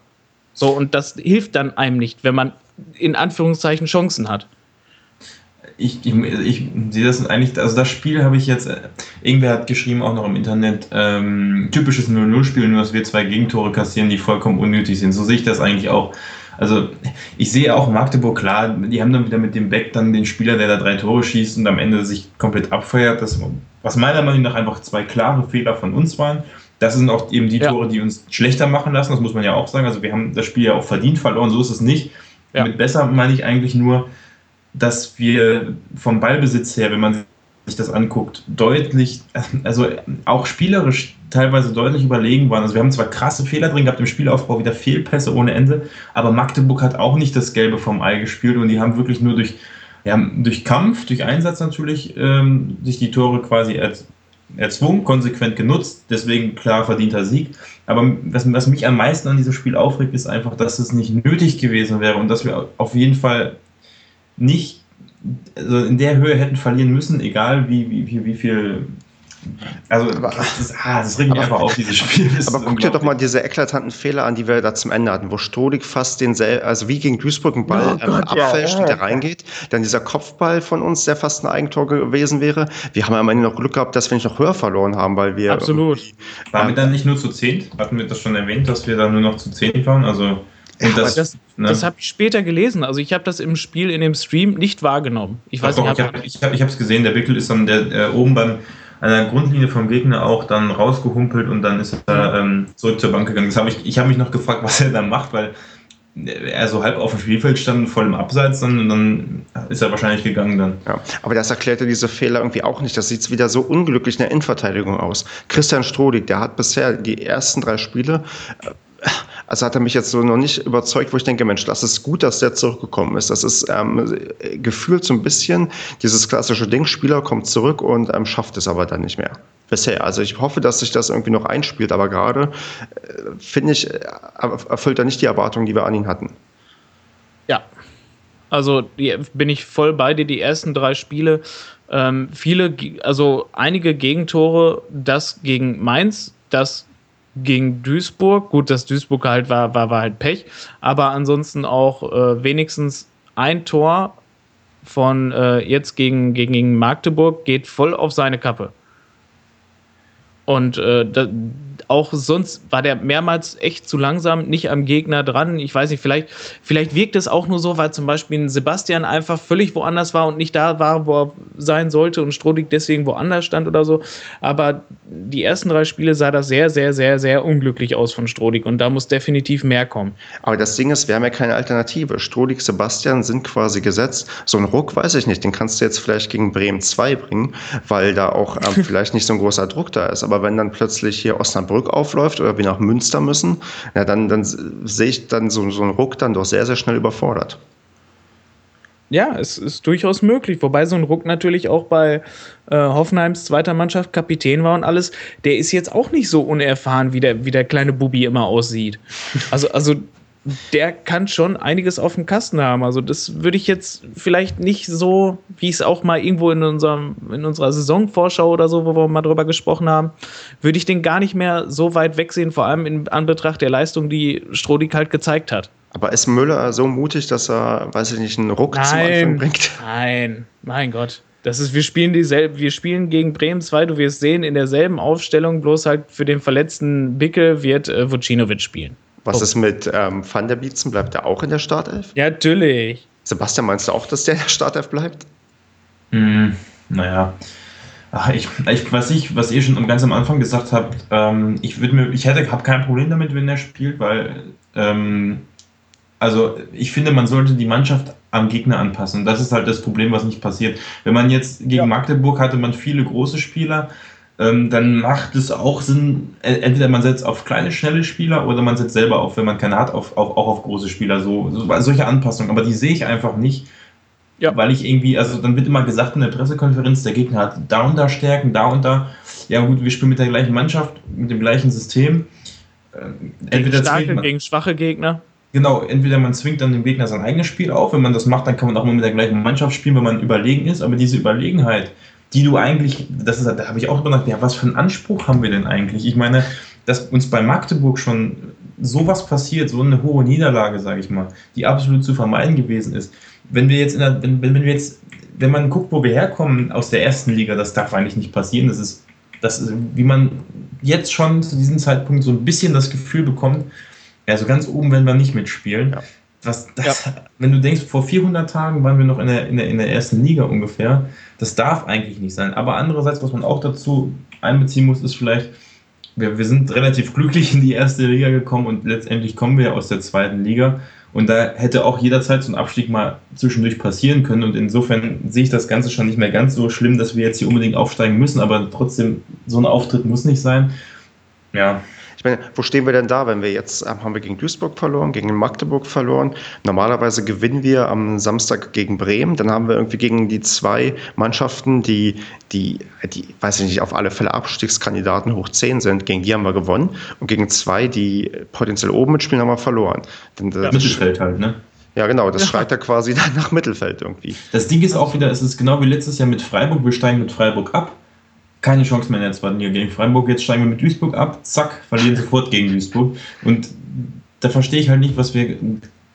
So, und das hilft dann einem nicht, wenn man in Anführungszeichen Chancen hat ich, ich, ich sehe das eigentlich, also das Spiel habe ich jetzt, äh, irgendwer hat geschrieben auch noch im Internet, ähm, typisches 0-0-Spiel, nur dass wir zwei Gegentore kassieren, die vollkommen unnötig sind. So sehe ich das eigentlich auch. Also ich sehe auch Magdeburg, klar, die haben dann wieder mit dem Beck dann den Spieler, der da drei Tore schießt und am Ende sich komplett abfeuert, das, was meiner Meinung nach einfach zwei klare Fehler von uns waren. Das sind auch eben die ja. Tore, die uns schlechter machen lassen, das muss man ja auch sagen. Also wir haben das Spiel ja auch verdient verloren, so ist es nicht. Ja. Mit besser meine ich eigentlich nur, dass wir vom Ballbesitz her, wenn man sich das anguckt, deutlich, also auch spielerisch teilweise deutlich überlegen waren. Also wir haben zwar krasse Fehler drin gehabt im Spielaufbau, wieder Fehlpässe ohne Ende, aber Magdeburg hat auch nicht das Gelbe vom Ei gespielt und die haben wirklich nur durch, ja, durch Kampf, durch Einsatz natürlich, ähm, sich die Tore quasi erz erzwungen, konsequent genutzt, deswegen klar verdienter Sieg. Aber was, was mich am meisten an diesem Spiel aufregt, ist einfach, dass es nicht nötig gewesen wäre und dass wir auf jeden Fall nicht also in der Höhe hätten verlieren müssen, egal wie, wie, wie, wie viel also, aber, das, ah, das regt mich einfach auf, dieses Spiel. aber guck dir doch mal diese eklatanten Fehler an, die wir da zum Ende hatten, wo Stolik fast den, also wie gegen Duisburg ein Ball oh ähm, abfälscht ja, ja. und der reingeht. Dann dieser Kopfball von uns, der fast ein Eigentor gewesen wäre. Wir haben am Ende noch Glück gehabt, dass wir nicht noch höher verloren haben, weil wir. Absolut. Waren wir dann nicht nur zu 10? Hatten wir das schon erwähnt, dass wir dann nur noch zu 10 waren? Also. Und das, das, ne? das habe ich später gelesen. Also ich habe das im Spiel in dem Stream nicht wahrgenommen. Ich weiß doch, nicht. Doch, ich habe es gesehen. Der Wickel ist dann der, äh, oben beim an der Grundlinie vom Gegner auch dann rausgehumpelt und dann ist er ähm, zurück zur Bank gegangen. Das hab ich ich habe mich noch gefragt, was er da macht, weil er so halb auf dem Spielfeld stand, voll im Abseits, dann, und dann ist er wahrscheinlich gegangen dann. Ja, aber das erklärt ja diese Fehler irgendwie auch nicht. Das sieht wieder so unglücklich in der Innenverteidigung aus. Christian Strodig, der hat bisher die ersten drei Spiele äh, also hat er mich jetzt so noch nicht überzeugt, wo ich denke, Mensch, das ist gut, dass der zurückgekommen ist. Das ist ähm, gefühlt so ein bisschen dieses klassische Ding, Spieler kommt zurück und ähm, schafft es aber dann nicht mehr. Bisher. Also ich hoffe, dass sich das irgendwie noch einspielt, aber gerade äh, finde ich, äh, erfüllt er nicht die Erwartungen, die wir an ihn hatten. Ja. Also die, bin ich voll bei dir, die ersten drei Spiele. Ähm, viele, also einige Gegentore, das gegen Mainz, das gegen Duisburg. Gut, dass Duisburg halt war, war, war halt Pech, aber ansonsten auch äh, wenigstens ein Tor von äh, jetzt gegen, gegen Magdeburg geht voll auf seine Kappe. Und äh, da, auch sonst war der mehrmals echt zu langsam, nicht am Gegner dran. Ich weiß nicht, vielleicht, vielleicht wirkt es auch nur so, weil zum Beispiel Sebastian einfach völlig woanders war und nicht da war, wo er sein sollte und Strodig deswegen woanders stand oder so. Aber die ersten drei Spiele sah das sehr, sehr, sehr, sehr unglücklich aus von Strodig und da muss definitiv mehr kommen. Aber das Ding ist, wir haben ja keine Alternative. Strodig, Sebastian sind quasi gesetzt. So ein Ruck weiß ich nicht, den kannst du jetzt vielleicht gegen Bremen 2 bringen, weil da auch ähm, vielleicht nicht so ein großer Druck da ist. Aber wenn dann plötzlich hier Osnabrück Osnabrück aufläuft oder wir nach Münster müssen, ja, dann, dann sehe ich dann so, so einen Ruck dann doch sehr, sehr schnell überfordert. Ja, es ist durchaus möglich. Wobei so ein Ruck natürlich auch bei äh, Hoffenheims zweiter Mannschaft Kapitän war und alles. Der ist jetzt auch nicht so unerfahren, wie der, wie der kleine Bubi immer aussieht. Also, also der kann schon einiges auf dem Kasten haben. Also das würde ich jetzt vielleicht nicht so, wie ich es auch mal irgendwo in, unserem, in unserer Saisonvorschau oder so, wo wir mal drüber gesprochen haben, würde ich den gar nicht mehr so weit wegsehen, vor allem in Anbetracht der Leistung, die Strodig halt gezeigt hat. Aber ist Müller so mutig, dass er, weiß ich nicht, einen Ruck nein, zum Anfang bringt? Nein, mein Gott. Das ist, wir spielen dieselbe, wir spielen gegen Bremen 2, du wirst sehen, in derselben Aufstellung, bloß halt für den verletzten Bicke wird äh, Vucinovic spielen. Was oh. ist mit ähm, Van der Bietzen? Bleibt der auch in der Startelf? Ja, natürlich. Sebastian, meinst du auch, dass der in der Startelf bleibt? Mm, naja. Ach, ich, ich, was ich, was ihr schon ganz am Anfang gesagt habt, ähm, ich würde mir, ich hätte, habe kein Problem damit, wenn er spielt, weil, ähm, also ich finde, man sollte die Mannschaft am Gegner anpassen. Das ist halt das Problem, was nicht passiert. Wenn man jetzt gegen ja. Magdeburg hatte man viele große Spieler, ähm, dann macht es auch Sinn, entweder man setzt auf kleine, schnelle Spieler oder man setzt selber auf, wenn man keine hat, auf, auf, auch auf große Spieler. So, so solche Anpassungen. Aber die sehe ich einfach nicht. Ja. Weil ich irgendwie, also dann wird immer gesagt in der Pressekonferenz, der Gegner hat da und da Stärken, da und da. Ja gut, wir spielen mit der gleichen Mannschaft, mit dem gleichen System. Ähm, entweder starke man, gegen schwache Gegner. Genau, entweder man zwingt dann dem Gegner sein eigenes Spiel auf, wenn man das macht, dann kann man auch mal mit der gleichen Mannschaft spielen, wenn man überlegen ist, aber diese Überlegenheit, die du eigentlich, das ist, da habe ich auch gedacht, ja, was für einen Anspruch haben wir denn eigentlich? Ich meine, dass uns bei Magdeburg schon sowas passiert, so eine hohe Niederlage, sage ich mal, die absolut zu vermeiden gewesen ist. Wenn wir jetzt, in der, wenn, wenn wir jetzt, wenn man guckt, wo wir herkommen aus der ersten Liga, das darf eigentlich nicht passieren. Das ist, das ist, wie man jetzt schon zu diesem Zeitpunkt so ein bisschen das Gefühl bekommt, ja, so ganz oben werden wir nicht mitspielen. Ja. Was das, ja. Wenn du denkst, vor 400 Tagen waren wir noch in der, in, der, in der ersten Liga ungefähr, das darf eigentlich nicht sein. Aber andererseits, was man auch dazu einbeziehen muss, ist vielleicht, wir, wir sind relativ glücklich in die erste Liga gekommen und letztendlich kommen wir ja aus der zweiten Liga. Und da hätte auch jederzeit so ein Abstieg mal zwischendurch passieren können. Und insofern sehe ich das Ganze schon nicht mehr ganz so schlimm, dass wir jetzt hier unbedingt aufsteigen müssen. Aber trotzdem, so ein Auftritt muss nicht sein. Ja, ich meine, wo stehen wir denn da, wenn wir jetzt, ähm, haben wir gegen Duisburg verloren, gegen Magdeburg verloren. Normalerweise gewinnen wir am Samstag gegen Bremen. Dann haben wir irgendwie gegen die zwei Mannschaften, die, die, die weiß ich nicht, auf alle Fälle Abstiegskandidaten hoch 10 sind. Gegen die haben wir gewonnen. Und gegen zwei, die potenziell oben mitspielen, haben wir verloren. Denn ja, Mittelfeld halt, ne? Ja, genau, das ja. schreit ja quasi dann nach Mittelfeld irgendwie. Das Ding ist auch wieder, es ist genau wie letztes Jahr mit Freiburg, wir steigen mit Freiburg ab keine Chance mehr in der zweiten Liga gegen Freiburg. Jetzt steigen wir mit Duisburg ab, zack, verlieren sofort gegen Duisburg. Und da verstehe ich halt nicht, was wir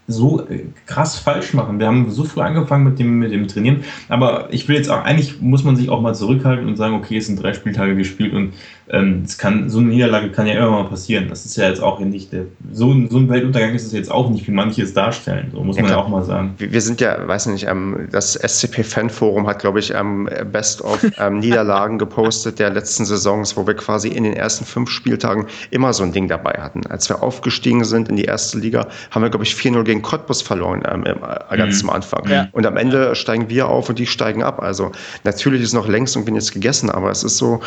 so krass falsch machen. Wir haben so früh angefangen mit dem, mit dem Trainieren, aber ich will jetzt auch, eigentlich muss man sich auch mal zurückhalten und sagen, okay, es sind drei Spieltage gespielt und ähm, kann, so eine Niederlage kann ja immer mal passieren. Das ist ja jetzt auch nicht der, so, so ein Weltuntergang ist es jetzt auch nicht, wie manche es darstellen, so muss ja, man ja auch mal sagen. Wir sind ja, weiß nicht, ähm, das SCP-Fanforum hat, glaube ich, ähm, Best of ähm, Niederlagen gepostet der letzten Saisons, wo wir quasi in den ersten fünf Spieltagen immer so ein Ding dabei hatten. Als wir aufgestiegen sind in die erste Liga, haben wir, glaube ich, 4-0 gegen Cottbus verloren, ähm, äh, ganz mhm. am Anfang. Ja. Und am Ende steigen wir auf und die steigen ab. Also natürlich ist noch längst irgendwie nichts gegessen, aber es ist so,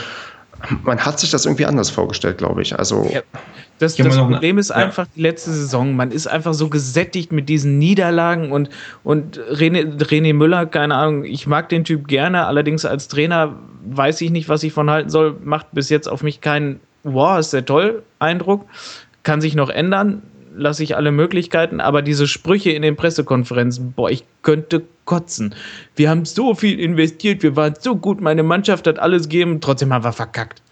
man hat sich das irgendwie anders vorgestellt, glaube ich. Also ja. Das, das Problem ist einfach ja. die letzte Saison. Man ist einfach so gesättigt mit diesen Niederlagen und, und René, René Müller, keine Ahnung, ich mag den Typ gerne, allerdings als Trainer weiß ich nicht, was ich von halten soll. Macht bis jetzt auf mich keinen, wow, ist der toll Eindruck. Kann sich noch ändern lasse ich alle Möglichkeiten, aber diese Sprüche in den Pressekonferenzen, boah, ich könnte kotzen. Wir haben so viel investiert, wir waren so gut, meine Mannschaft hat alles gegeben, trotzdem haben wir verkackt.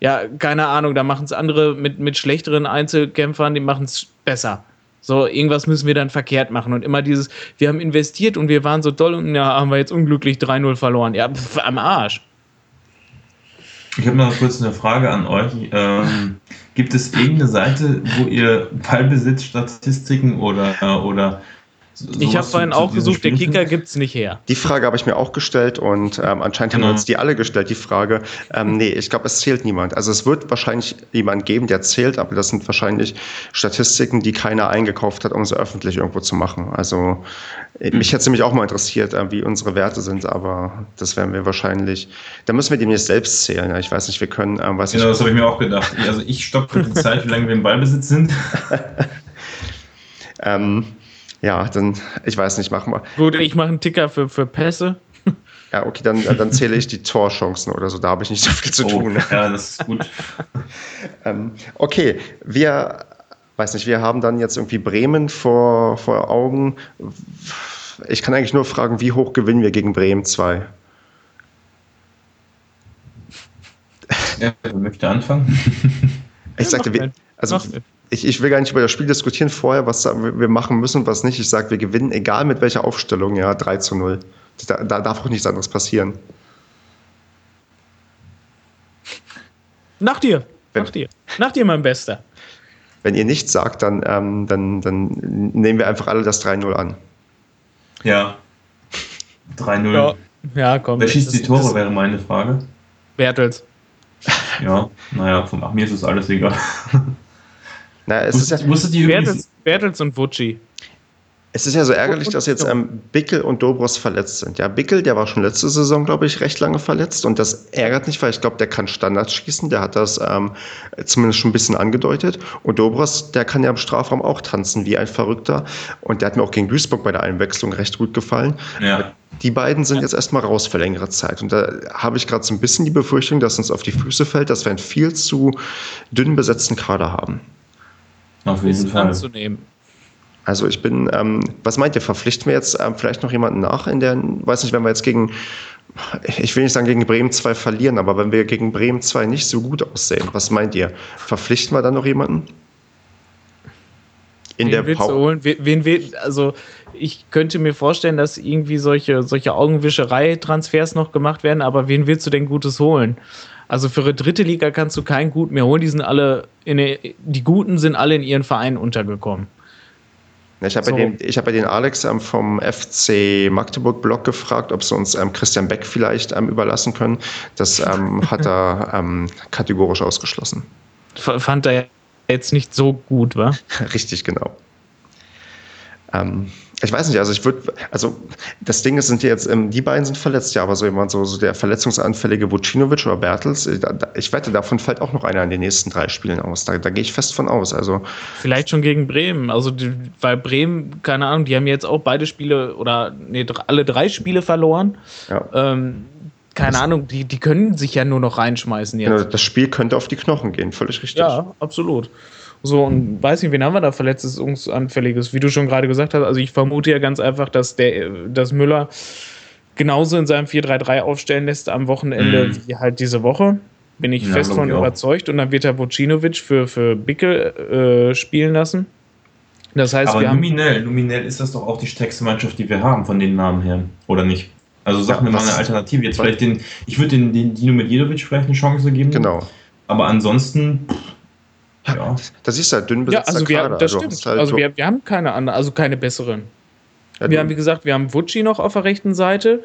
Ja, keine Ahnung, da machen es andere mit, mit schlechteren Einzelkämpfern, die machen es besser. So, irgendwas müssen wir dann verkehrt machen. Und immer dieses, wir haben investiert und wir waren so toll und ja, haben wir jetzt unglücklich 3-0 verloren. Ja, pf, am Arsch. Ich habe noch kurz eine Frage an euch. Ähm, gibt es irgendeine Seite, wo ihr Ballbesitzstatistiken oder, äh, oder ich habe vorhin auch gesucht, der Kicker gibt es nicht her. Die Frage habe ich mir auch gestellt und ähm, anscheinend genau. haben wir uns die alle gestellt, die Frage. Ähm, nee, ich glaube, es zählt niemand. Also es wird wahrscheinlich jemand geben, der zählt, aber das sind wahrscheinlich Statistiken, die keiner eingekauft hat, um sie öffentlich irgendwo zu machen. Also mhm. mich hätte nämlich auch mal interessiert, äh, wie unsere Werte sind, aber das werden wir wahrscheinlich, da müssen wir demnächst selbst zählen. Ich weiß nicht, wir können, ähm, weiß Genau, das habe ich mir auch gedacht. Also ich stoppe die Zeit, wie lange wir im Ballbesitz sind. ähm, ja, dann, ich weiß nicht, machen wir. Gut, ich mache einen Ticker für, für Pässe. Ja, okay, dann, dann zähle ich die Torchancen oder so. Da habe ich nicht so viel zu oh, tun. Ja, das ist gut. ähm, okay, wir weiß nicht, wir haben dann jetzt irgendwie Bremen vor, vor Augen. Ich kann eigentlich nur fragen, wie hoch gewinnen wir gegen Bremen 2? Ja, wer möchte anfangen? Ich sagte, wir, also ich, ich will gar nicht über das Spiel diskutieren vorher, was wir machen müssen und was nicht. Ich sage, wir gewinnen, egal mit welcher Aufstellung, ja, 3 zu 0. Da, da darf auch nichts anderes passieren. Nach dir. Nach dir. Nach dir, mein Bester. Wenn ihr nichts sagt, dann, ähm, dann, dann nehmen wir einfach alle das 3-0 an. Ja. 3-0. Ja, ja komm. Wer schießt die Tore, wäre meine Frage. Bertels. Ja, naja, von mir ist es alles egal. Na, es Wusstet, ist ja, wusstet ihr übrigens, Bertels, Bertels und Vucci. Es ist ja so ärgerlich, dass jetzt ähm, Bickel und Dobros verletzt sind. Ja, Bickel, der war schon letzte Saison, glaube ich, recht lange verletzt und das ärgert nicht, weil ich glaube, der kann Standards schießen, der hat das ähm, zumindest schon ein bisschen angedeutet. Und Dobros, der kann ja im Strafraum auch tanzen wie ein Verrückter und der hat mir auch gegen Duisburg bei der Einwechslung recht gut gefallen. ja, Die beiden sind jetzt erstmal raus für längere Zeit. Und da habe ich gerade so ein bisschen die Befürchtung, dass uns auf die Füße fällt, dass wir einen viel zu dünn besetzten Kader haben. Auf jeden Fall. anzunehmen. Also ich bin, ähm, was meint ihr, verpflichten wir jetzt ähm, vielleicht noch jemanden nach in der, weiß nicht, wenn wir jetzt gegen, ich will nicht sagen gegen Bremen 2 verlieren, aber wenn wir gegen Bremen 2 nicht so gut aussehen, was meint ihr? Verpflichten wir dann noch jemanden? In wen der willst du Pause. holen? Wen, wen will, also ich könnte mir vorstellen, dass irgendwie solche, solche Augenwischerei-Transfers noch gemacht werden, aber wen willst du denn Gutes holen? Also für eine dritte Liga kannst du keinen Gut mehr holen. Die sind alle der, die Guten sind alle in ihren Vereinen untergekommen. Ich habe So. bei, hab bei den Alex ähm, vom FC Magdeburg-Blog gefragt, ob sie uns ähm, Christian Beck vielleicht ähm, überlassen können. Das hat er kategorisch ausgeschlossen. Fand er jetzt nicht so gut, wa? Richtig, genau. Ähm, ich weiß nicht, also ich würde, also das Ding ist, sind jetzt, ähm, die beiden sind verletzt, ja, aber so jemand, so, so der verletzungsanfällige Vucinovic oder Bertels, äh, da, da, ich wette, davon fällt auch noch einer in den nächsten drei Spielen aus. Da, da gehe ich fest von aus. Also Vielleicht schon gegen Bremen. Also, die, weil Bremen, keine Ahnung, die haben jetzt auch beide Spiele oder nee, alle drei Spiele verloren. ja, Ähm, keine Ahnung, die, die können sich ja nur noch reinschmeißen jetzt. genau, das Spiel könnte auf die Knochen gehen, völlig richtig. Ja, absolut. So, und weiß nicht, wen haben wir da Verletzungsanfälliges? Wie du schon gerade gesagt hast, also ich vermute ja ganz einfach, dass der, dass Müller genauso in seinem 4-3-3 aufstellen lässt am Wochenende Mhm. wie halt diese Woche. Bin ich Ja, fest von ich überzeugt. Und dann wird er Vucinovic für, für Bickel äh, spielen lassen. Das heißt, Aber wir haben. nominell, nominell ist das doch auch die stärkste Mannschaft, die wir haben von den Namen her, oder nicht? Also sag Ja, mir mal eine Alternative. Jetzt vielleicht den, ich würde den, den Dino Medjedovic vielleicht eine Chance geben. Genau. Aber ansonsten, pff, ja. Das ist halt dünn Ja, besetzter also wir, Kader. das Du stimmt. halt also so- wir, wir haben keine anderen, also keine besseren. ja, Wir haben, wie gesagt, wir haben Vucci noch auf der rechten Seite.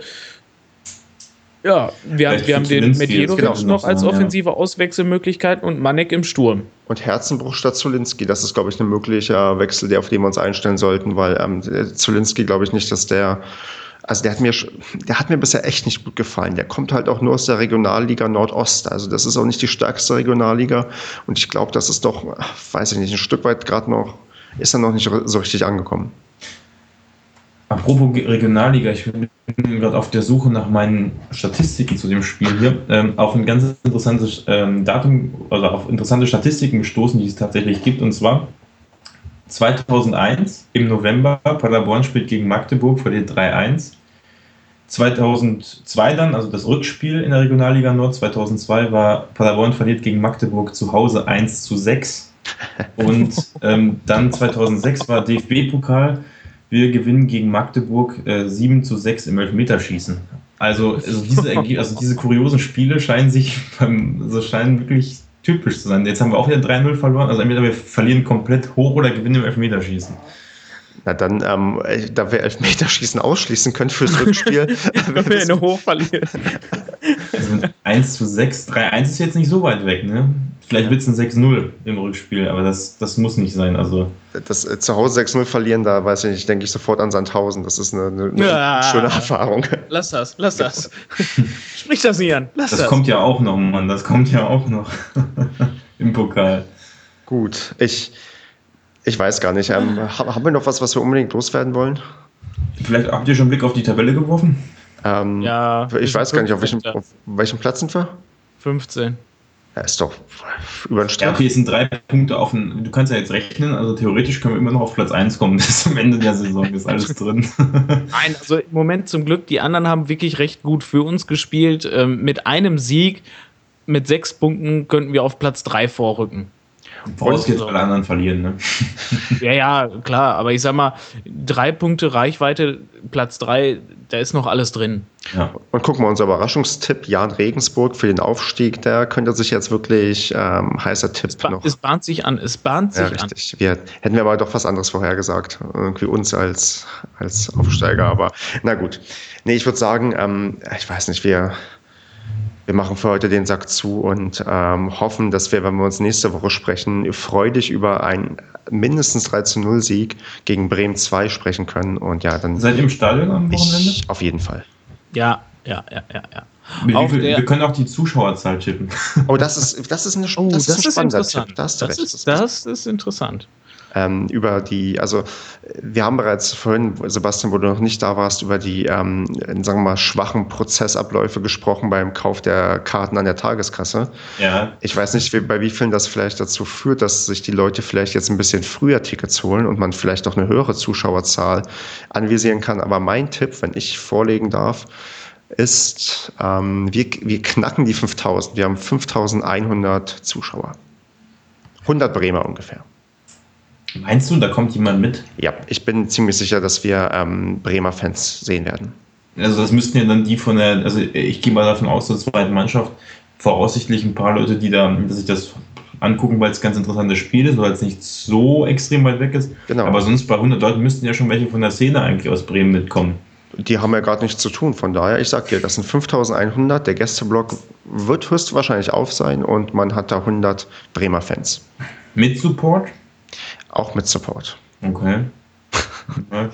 Ja, wir haben, wir haben den Medjedovic genau noch als ja. offensive Auswechselmöglichkeit und Manek im Sturm. Und Herzenbruch statt Zulinski, das ist, glaube ich, ein möglicher Wechsel, der auf den wir uns einstellen sollten, weil ähm, Zulinski, glaube ich, nicht, dass der, also der hat mir, der hat mir bisher echt nicht gut gefallen. Der kommt halt auch nur aus der Regionalliga Nordost, also das ist auch nicht die stärkste Regionalliga und ich glaube, das ist doch, weiß ich nicht, ein Stück weit gerade noch, ist er noch nicht so richtig angekommen. Apropos Regionalliga, ich bin gerade auf der Suche nach meinen Statistiken zu dem Spiel hier. Ähm, auf ein ganz interessantes ähm, Datum, also auf interessante Statistiken gestoßen, die es tatsächlich gibt. Und zwar 2001 im November, Paderborn spielt gegen Magdeburg, verliert 3-1. 2002 dann, also das Rückspiel in der Regionalliga Nord, 2002 war Paderborn verliert gegen Magdeburg zu Hause 1 zu 6. Und ähm, dann 2006 war DFB-Pokal. Wir gewinnen gegen Magdeburg äh, 7 zu 6 im Elfmeterschießen. Also, also, diese, also diese kuriosen Spiele scheinen sich beim, also scheinen wirklich typisch zu sein. Jetzt haben wir auch wieder 3-0 verloren. Also entweder wir verlieren komplett hoch oder gewinnen im Elfmeterschießen. Na dann, ähm, äh, da wir Elfmeterschießen ausschließen können fürs Rückspiel, Wenn wir eine hoch verlieren. Also mit 1 zu 6, 3-1 ist jetzt nicht so weit weg, ne? Vielleicht wird es ein 6-0 im Rückspiel, aber das, das muss nicht sein. Also das äh, zu Hause 6-0 verlieren, da weiß ich nicht, denke ich sofort an Sandhausen. Das ist eine, eine, eine Ja. schöne Erfahrung. Lass das, lass das. Sprich das nicht an. Lass das, das. kommt ja auch noch, Mann. Das kommt ja auch noch im Pokal. Gut, ich, ich weiß gar nicht. Ähm, ha- haben wir noch was, was wir unbedingt loswerden wollen? Vielleicht habt ihr schon einen Blick auf die Tabelle geworfen? Ähm, Ja, ich weiß gar nicht, auf welchem, 15. auf welchem Platz sind wir? 15. Das ist doch über den Ja, okay, es sind drei Punkte auf den. Du kannst ja jetzt rechnen, also theoretisch können wir immer noch auf Platz 1 kommen bis zum Ende der Saison. Ist alles drin. Nein, also im Moment zum Glück, die anderen haben wirklich recht gut für uns gespielt. Ähm, mit einem Sieg, mit sechs Punkten könnten wir auf Platz 3 vorrücken. Vorausgesetzt, weil alle anderen verlieren, ne? Ja, ja, klar, aber ich sag mal, drei Punkte Reichweite, Platz 3, da ist noch alles drin. Ja. Und gucken wir unser Überraschungstipp, Jan Regensburg für den Aufstieg, der könnte sich jetzt wirklich ähm, heißer Tipp Es, noch. es bahnt sich an, es bahnt Ja, sich an. richtig. Wir, hätten wir aber doch was anderes vorhergesagt. Irgendwie uns als, als Aufsteiger. Aber na gut. Nee, ich würde sagen, ähm, ich weiß nicht, wir, wir machen für heute den Sack zu und ähm, hoffen, dass wir, wenn wir uns nächste Woche sprechen, freudig über einen mindestens 3 zu 0 Sieg gegen Bremen 2 sprechen können. Und ja, dann Seid ihr im Stadion am Wochenende? ich auf jeden Fall. Ja, ja, ja, ja, ja. Viel, der- wir können auch die Zuschauerzahl tippen. Oh, das ist, das ist, eine, Oh, das ist ein spannender interessant. Tipp. Das, recht. ist, das ist interessant. Ähm, über die, also wir haben bereits vorhin, Sebastian, wo du noch nicht da warst, über die, ähm, sagen wir mal, schwachen Prozessabläufe gesprochen beim Kauf der Karten an der Tageskasse. Ja. Ich weiß nicht, wie, bei wie vielen das vielleicht dazu führt, dass sich die Leute vielleicht jetzt ein bisschen früher Tickets holen und man vielleicht auch eine höhere Zuschauerzahl anvisieren kann. Aber mein Tipp, wenn ich vorlegen darf, ist, ähm, wir, wir knacken die 5000. Wir haben 5100 Zuschauer. 100 Bremer ungefähr. Meinst du, da kommt jemand mit? Ja, ich bin ziemlich sicher, dass wir ähm, Bremer Fans sehen werden. Also das müssten ja dann die von der, also ich gehe mal davon aus, dass zweite Mannschaft voraussichtlich ein paar Leute, die da, sich das angucken, weil es ein ganz interessantes Spiel ist, weil es nicht so extrem weit weg ist. Genau. Aber sonst bei 100 Leuten müssten ja schon welche von der Szene eigentlich aus Bremen mitkommen. Die haben ja gerade nichts zu tun. Von daher, ich sag dir, das sind 5100. Der Gästeblock wird höchstwahrscheinlich auf sein und man hat da 100 Bremer Fans. Mit Support? Auch mit Support. Okay.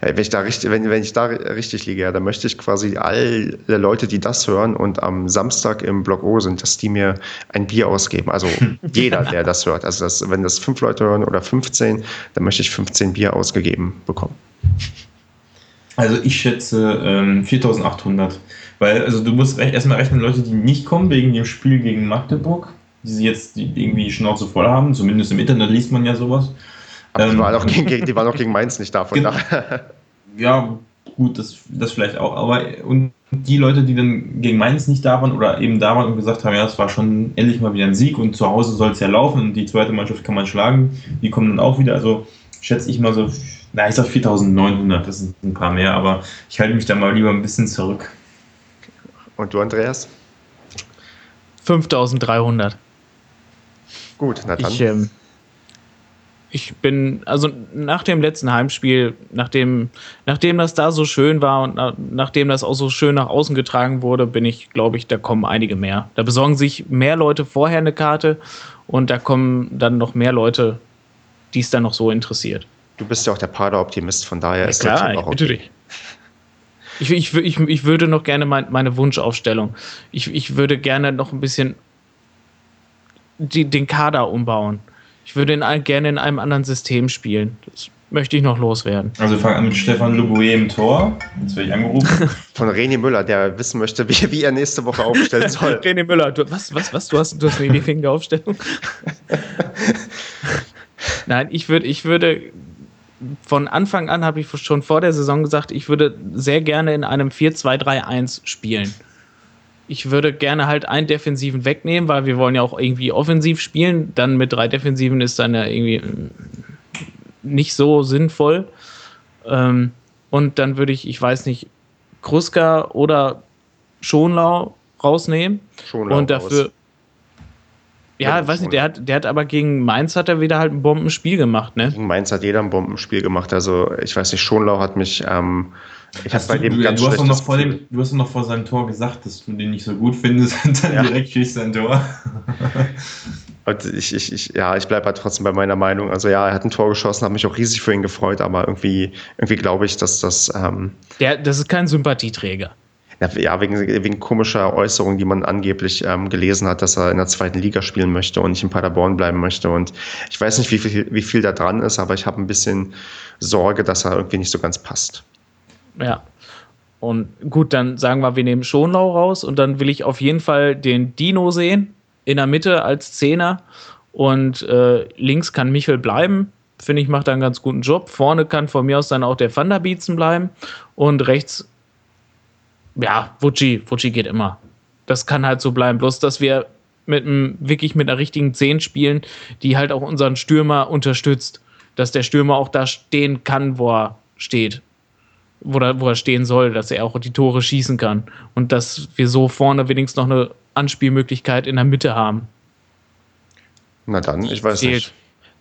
Wenn ich da richtig, wenn, wenn ich da richtig liege, ja, dann möchte ich quasi alle Leute, die das hören und am Samstag im Block O sind, dass die mir ein Bier ausgeben. Also jeder, der das hört. Also das, wenn das fünf Leute hören oder 15, dann möchte ich 15 Bier ausgegeben bekommen. Also ich schätze ähm, 4800. Weil, also du musst rech- erstmal rechnen, Leute, die nicht kommen wegen dem Spiel gegen Magdeburg, die sie jetzt die irgendwie die Schnauze voll haben, zumindest im Internet liest man ja sowas. Aber die, Ähm, waren auch gegen, die waren auch gegen Mainz nicht da. Von Genau. Ja, gut, das, das vielleicht auch. Aber und die Leute, die dann gegen Mainz nicht da waren oder eben da waren und gesagt haben, ja, es war schon endlich mal wieder ein Sieg und zu Hause soll es ja laufen und die zweite Mannschaft kann man schlagen, die kommen dann auch wieder. Also schätze ich mal so, na, ich sag 4900, das sind ein paar mehr, aber ich halte mich da mal lieber ein bisschen zurück. Und du, Andreas? 5300. Gut, na dann. Ich, ähm, ich bin, also nach dem letzten Heimspiel, nachdem, nachdem das da so schön war und na, nachdem das auch so schön nach außen getragen wurde, bin ich, glaube ich, da kommen einige mehr. Da besorgen sich mehr Leute vorher eine Karte und da kommen dann noch mehr Leute, die es dann noch so interessiert. Du bist ja auch der Pader-Optimist, von daher ist das schon auch bitte dich. Ich, ich, ich, ich würde noch gerne mein, meine Wunschaufstellung. Ich, ich würde gerne noch ein bisschen die, den Kader umbauen. Ich würde ein, gerne in einem anderen System spielen. Das möchte ich noch loswerden. Also wir fangen an mit Stefan Loboe im Tor. Jetzt werde ich angerufen. Von René Müller, der wissen möchte, wie, wie er nächste Woche aufstellen soll. René Müller, du, was, was, was? Du hast, du hast eine Idee wegen der Aufstellung? Nein, ich würde, ich würde von Anfang an habe ich schon vor der Saison gesagt, ich würde sehr gerne in einem 4-2-3-1 spielen. Ich würde gerne halt einen Defensiven wegnehmen, weil wir wollen ja auch irgendwie offensiv spielen. Dann mit drei Defensiven ist dann ja irgendwie mm, nicht so sinnvoll. Ähm, und dann würde ich, ich weiß nicht, Kruska oder Schonlau rausnehmen. Schon und raus. dafür. Ja, Ja, weiß nicht, der hat, der hat aber gegen Mainz hat er wieder halt ein Bombenspiel gemacht, ne? Gegen Mainz hat jeder ein Bombenspiel gemacht. Also ich weiß nicht, Schonlau hat mich, ähm, ich habe Hast bei du, dem du, ganz du, hast noch vor dem, du hast doch noch vor seinem Tor gesagt, dass du den nicht so gut findest und dann Ja. direkt schießt sein Tor. Und ich, ich, ich, ja, ich bleibe halt trotzdem bei meiner Meinung. Also ja, er hat ein Tor geschossen, habe mich auch riesig für ihn gefreut, aber irgendwie, irgendwie glaube ich, dass das ähm, Der, das ist kein Sympathieträger. Ja, wegen, wegen komischer Äußerungen, die man angeblich ähm, gelesen hat, dass er in der zweiten Liga spielen möchte und nicht in Paderborn bleiben möchte. Und ich weiß nicht, wie viel, wie viel da dran ist, aber ich habe ein bisschen Sorge, dass er irgendwie nicht so ganz passt. Ja. Und gut, dann sagen wir, wir nehmen Schonlau raus und dann will ich auf jeden Fall den Dino sehen. in der Mitte als Zehner und äh, links kann Michel bleiben. Finde ich, macht da einen ganz guten Job. Vorne kann von mir aus dann auch der Van bleiben und rechts, ja, Vucci, Vucci geht immer. Das kann halt so bleiben. Bloß, dass wir mit einem, wirklich mit einer richtigen Zehn spielen, die halt auch unseren Stürmer unterstützt. Dass der Stürmer auch da stehen kann, wo er steht. Wo er, wo er stehen soll, dass er auch die Tore schießen kann. Und dass wir so vorne wenigstens noch eine Anspielmöglichkeit in der Mitte haben. Na dann, ich weiß Zählt. nicht.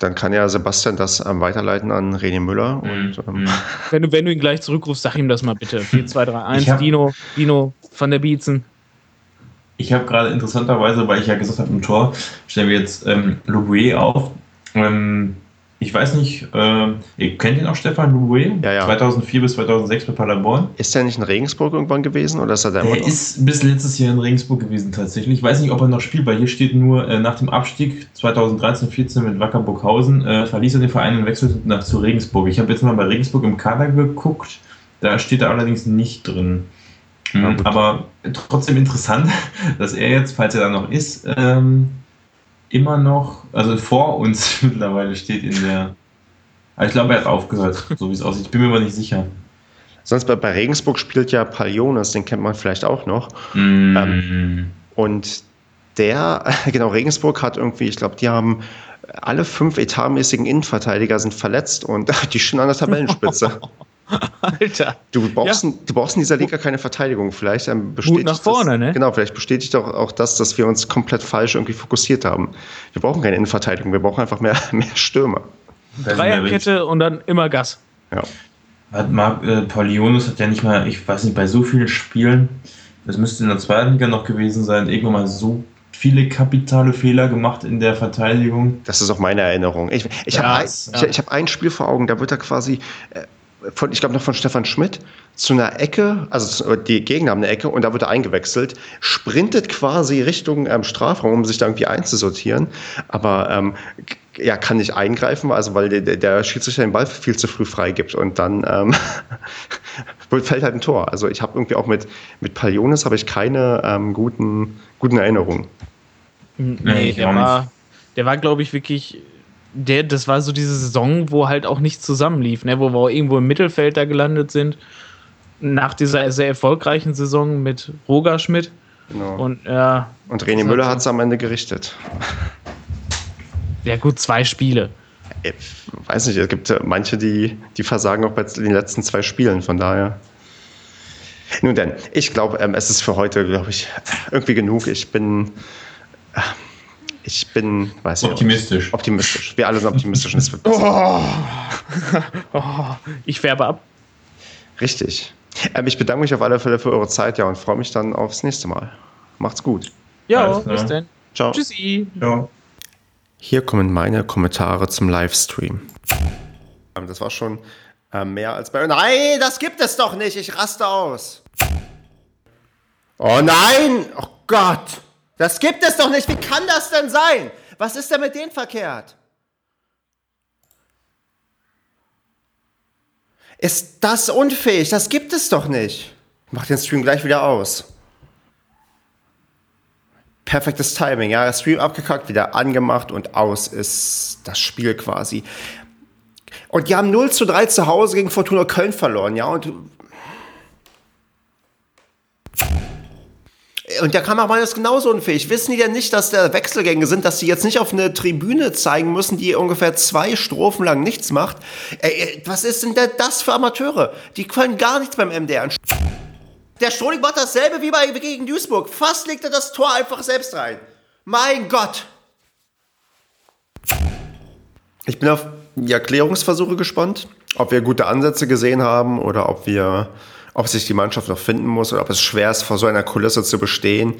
Dann kann ja Sebastian das ähm, weiterleiten an René Müller. Mhm. Und, ähm wenn, du, wenn du ihn gleich zurückrufst, sag ihm das mal bitte. 4, 2, 3, 1, Dino, Dino von der Bietzen. Ich habe gerade interessanterweise, weil ich ja gesagt habe, im Tor stellen wir jetzt ähm, Louis auf. Ähm, ich weiß nicht, äh, ihr kennt ihn auch, Stefan Louis? Ja, ja. 2004 bis 2006 bei Paderborn. Ist er nicht in Regensburg irgendwann gewesen oder ist er da Er ist bis letztes Jahr in Regensburg gewesen tatsächlich. Ich weiß nicht, ob er noch spielt, weil hier steht nur äh, nach dem Abstieg 2013-14 mit Wacker Burghausen äh, verließ er den Verein und wechselte nach zu Regensburg. Ich habe jetzt mal bei Regensburg im Kader geguckt, da steht er allerdings nicht drin. Ja, aber trotzdem interessant, dass er jetzt, falls er da noch ist, ähm, immer noch, also vor uns mittlerweile steht in der. ich glaube, er hat aufgehört, so wie es aussieht. Ich bin mir aber nicht sicher. Sonst bei, bei Regensburg spielt ja Paliones, den kennt man vielleicht auch noch. Mm. Ähm, und der, genau, Regensburg hat irgendwie, ich glaube, die haben alle fünf etatmäßigen Innenverteidiger sind verletzt und die stehen an der Tabellenspitze. Alter. Du brauchst, ja. in, du brauchst in dieser Liga keine Verteidigung. Vielleicht ähm, bestätigt Gut nach vorne, das, ne? Genau, vielleicht bestätigt auch, auch das, dass wir uns komplett falsch irgendwie fokussiert haben. Wir brauchen keine Innenverteidigung, wir brauchen einfach mehr, mehr Stürmer. Dreierkette und dann immer Gas. Ja. Hat Marc äh, Paulionis hat ja nicht mal, ich weiß nicht, bei so vielen Spielen, das müsste in der zweiten Liga noch gewesen sein, irgendwann mal so viele kapitale Fehler gemacht in der Verteidigung. Das ist auch meine Erinnerung. Ich, ich ja, habe ein, ja. ich, ich hab ein Spiel vor Augen, da wird er quasi äh, von, ich glaube noch von Stefan Schmidt, zu einer Ecke, also die Gegner haben eine Ecke und da wird er eingewechselt, sprintet quasi Richtung ähm, Strafraum, um sich da irgendwie einzusortieren, aber ähm, ja, kann nicht eingreifen, also weil der, der Schiedsrichter den Ball viel zu früh freigibt und dann ähm, fällt halt ein Tor. Also ich habe irgendwie auch mit, mit Palionis habe ich keine ähm, guten, guten Erinnerungen. Nee, der war, der war, glaube ich, wirklich der, das war so diese Saison, wo halt auch nichts zusammenlief, ne? wo wir auch irgendwo im Mittelfeld da gelandet sind. Nach dieser sehr erfolgreichen Saison mit Roger Schmidt. Genau. Und, ja, Und René Müller hat es am Ende gerichtet. Ja, gut, zwei Spiele. Ich weiß nicht, es gibt manche, die, die versagen auch bei den letzten zwei Spielen, von daher. Nun denn, ich glaube, ähm, es ist für heute, glaube ich, irgendwie genug. Ich bin. Ich bin, weiß optimistisch. Nicht, optimistisch. Wir alle sind optimistisch. es wird oh. oh. Ich färbe ab. Richtig. Ähm, ich bedanke mich auf alle Fälle für eure Zeit ja, und freue mich dann aufs nächste Mal. Macht's gut. Ja, bis dann. Ciao. Tschüssi. Ciao. Hier kommen meine Kommentare zum Livestream. Ähm, das war schon äh, mehr als bei. Nein, das gibt es doch nicht. Ich raste aus. Oh nein! Oh Gott! Das gibt es doch nicht. Wie kann das denn sein? Was ist denn mit denen verkehrt? Ist das unfähig? Das gibt es doch nicht. Mach den Stream gleich wieder aus. Perfektes Timing, ja. Stream abgekackt, wieder angemacht und aus ist das Spiel quasi. Und die haben 0 zu 3 zu Hause gegen Fortuna Köln verloren, ja. Und Und der Kameramann ist genauso unfähig. Wissen die denn nicht, dass da Wechselgänge sind, dass sie jetzt nicht auf eine Tribüne zeigen müssen, die ungefähr zwei Strophen lang nichts macht? Ey, was ist denn das für Amateure? Die können gar nichts beim MDR. Der Strohling macht dasselbe wie bei gegen Duisburg. Fast legt er das Tor einfach selbst rein. Mein Gott! Ich bin auf die Erklärungsversuche gespannt, ob wir gute Ansätze gesehen haben oder ob wir ob sich die Mannschaft noch finden muss oder ob es schwer ist, vor so einer Kulisse zu bestehen.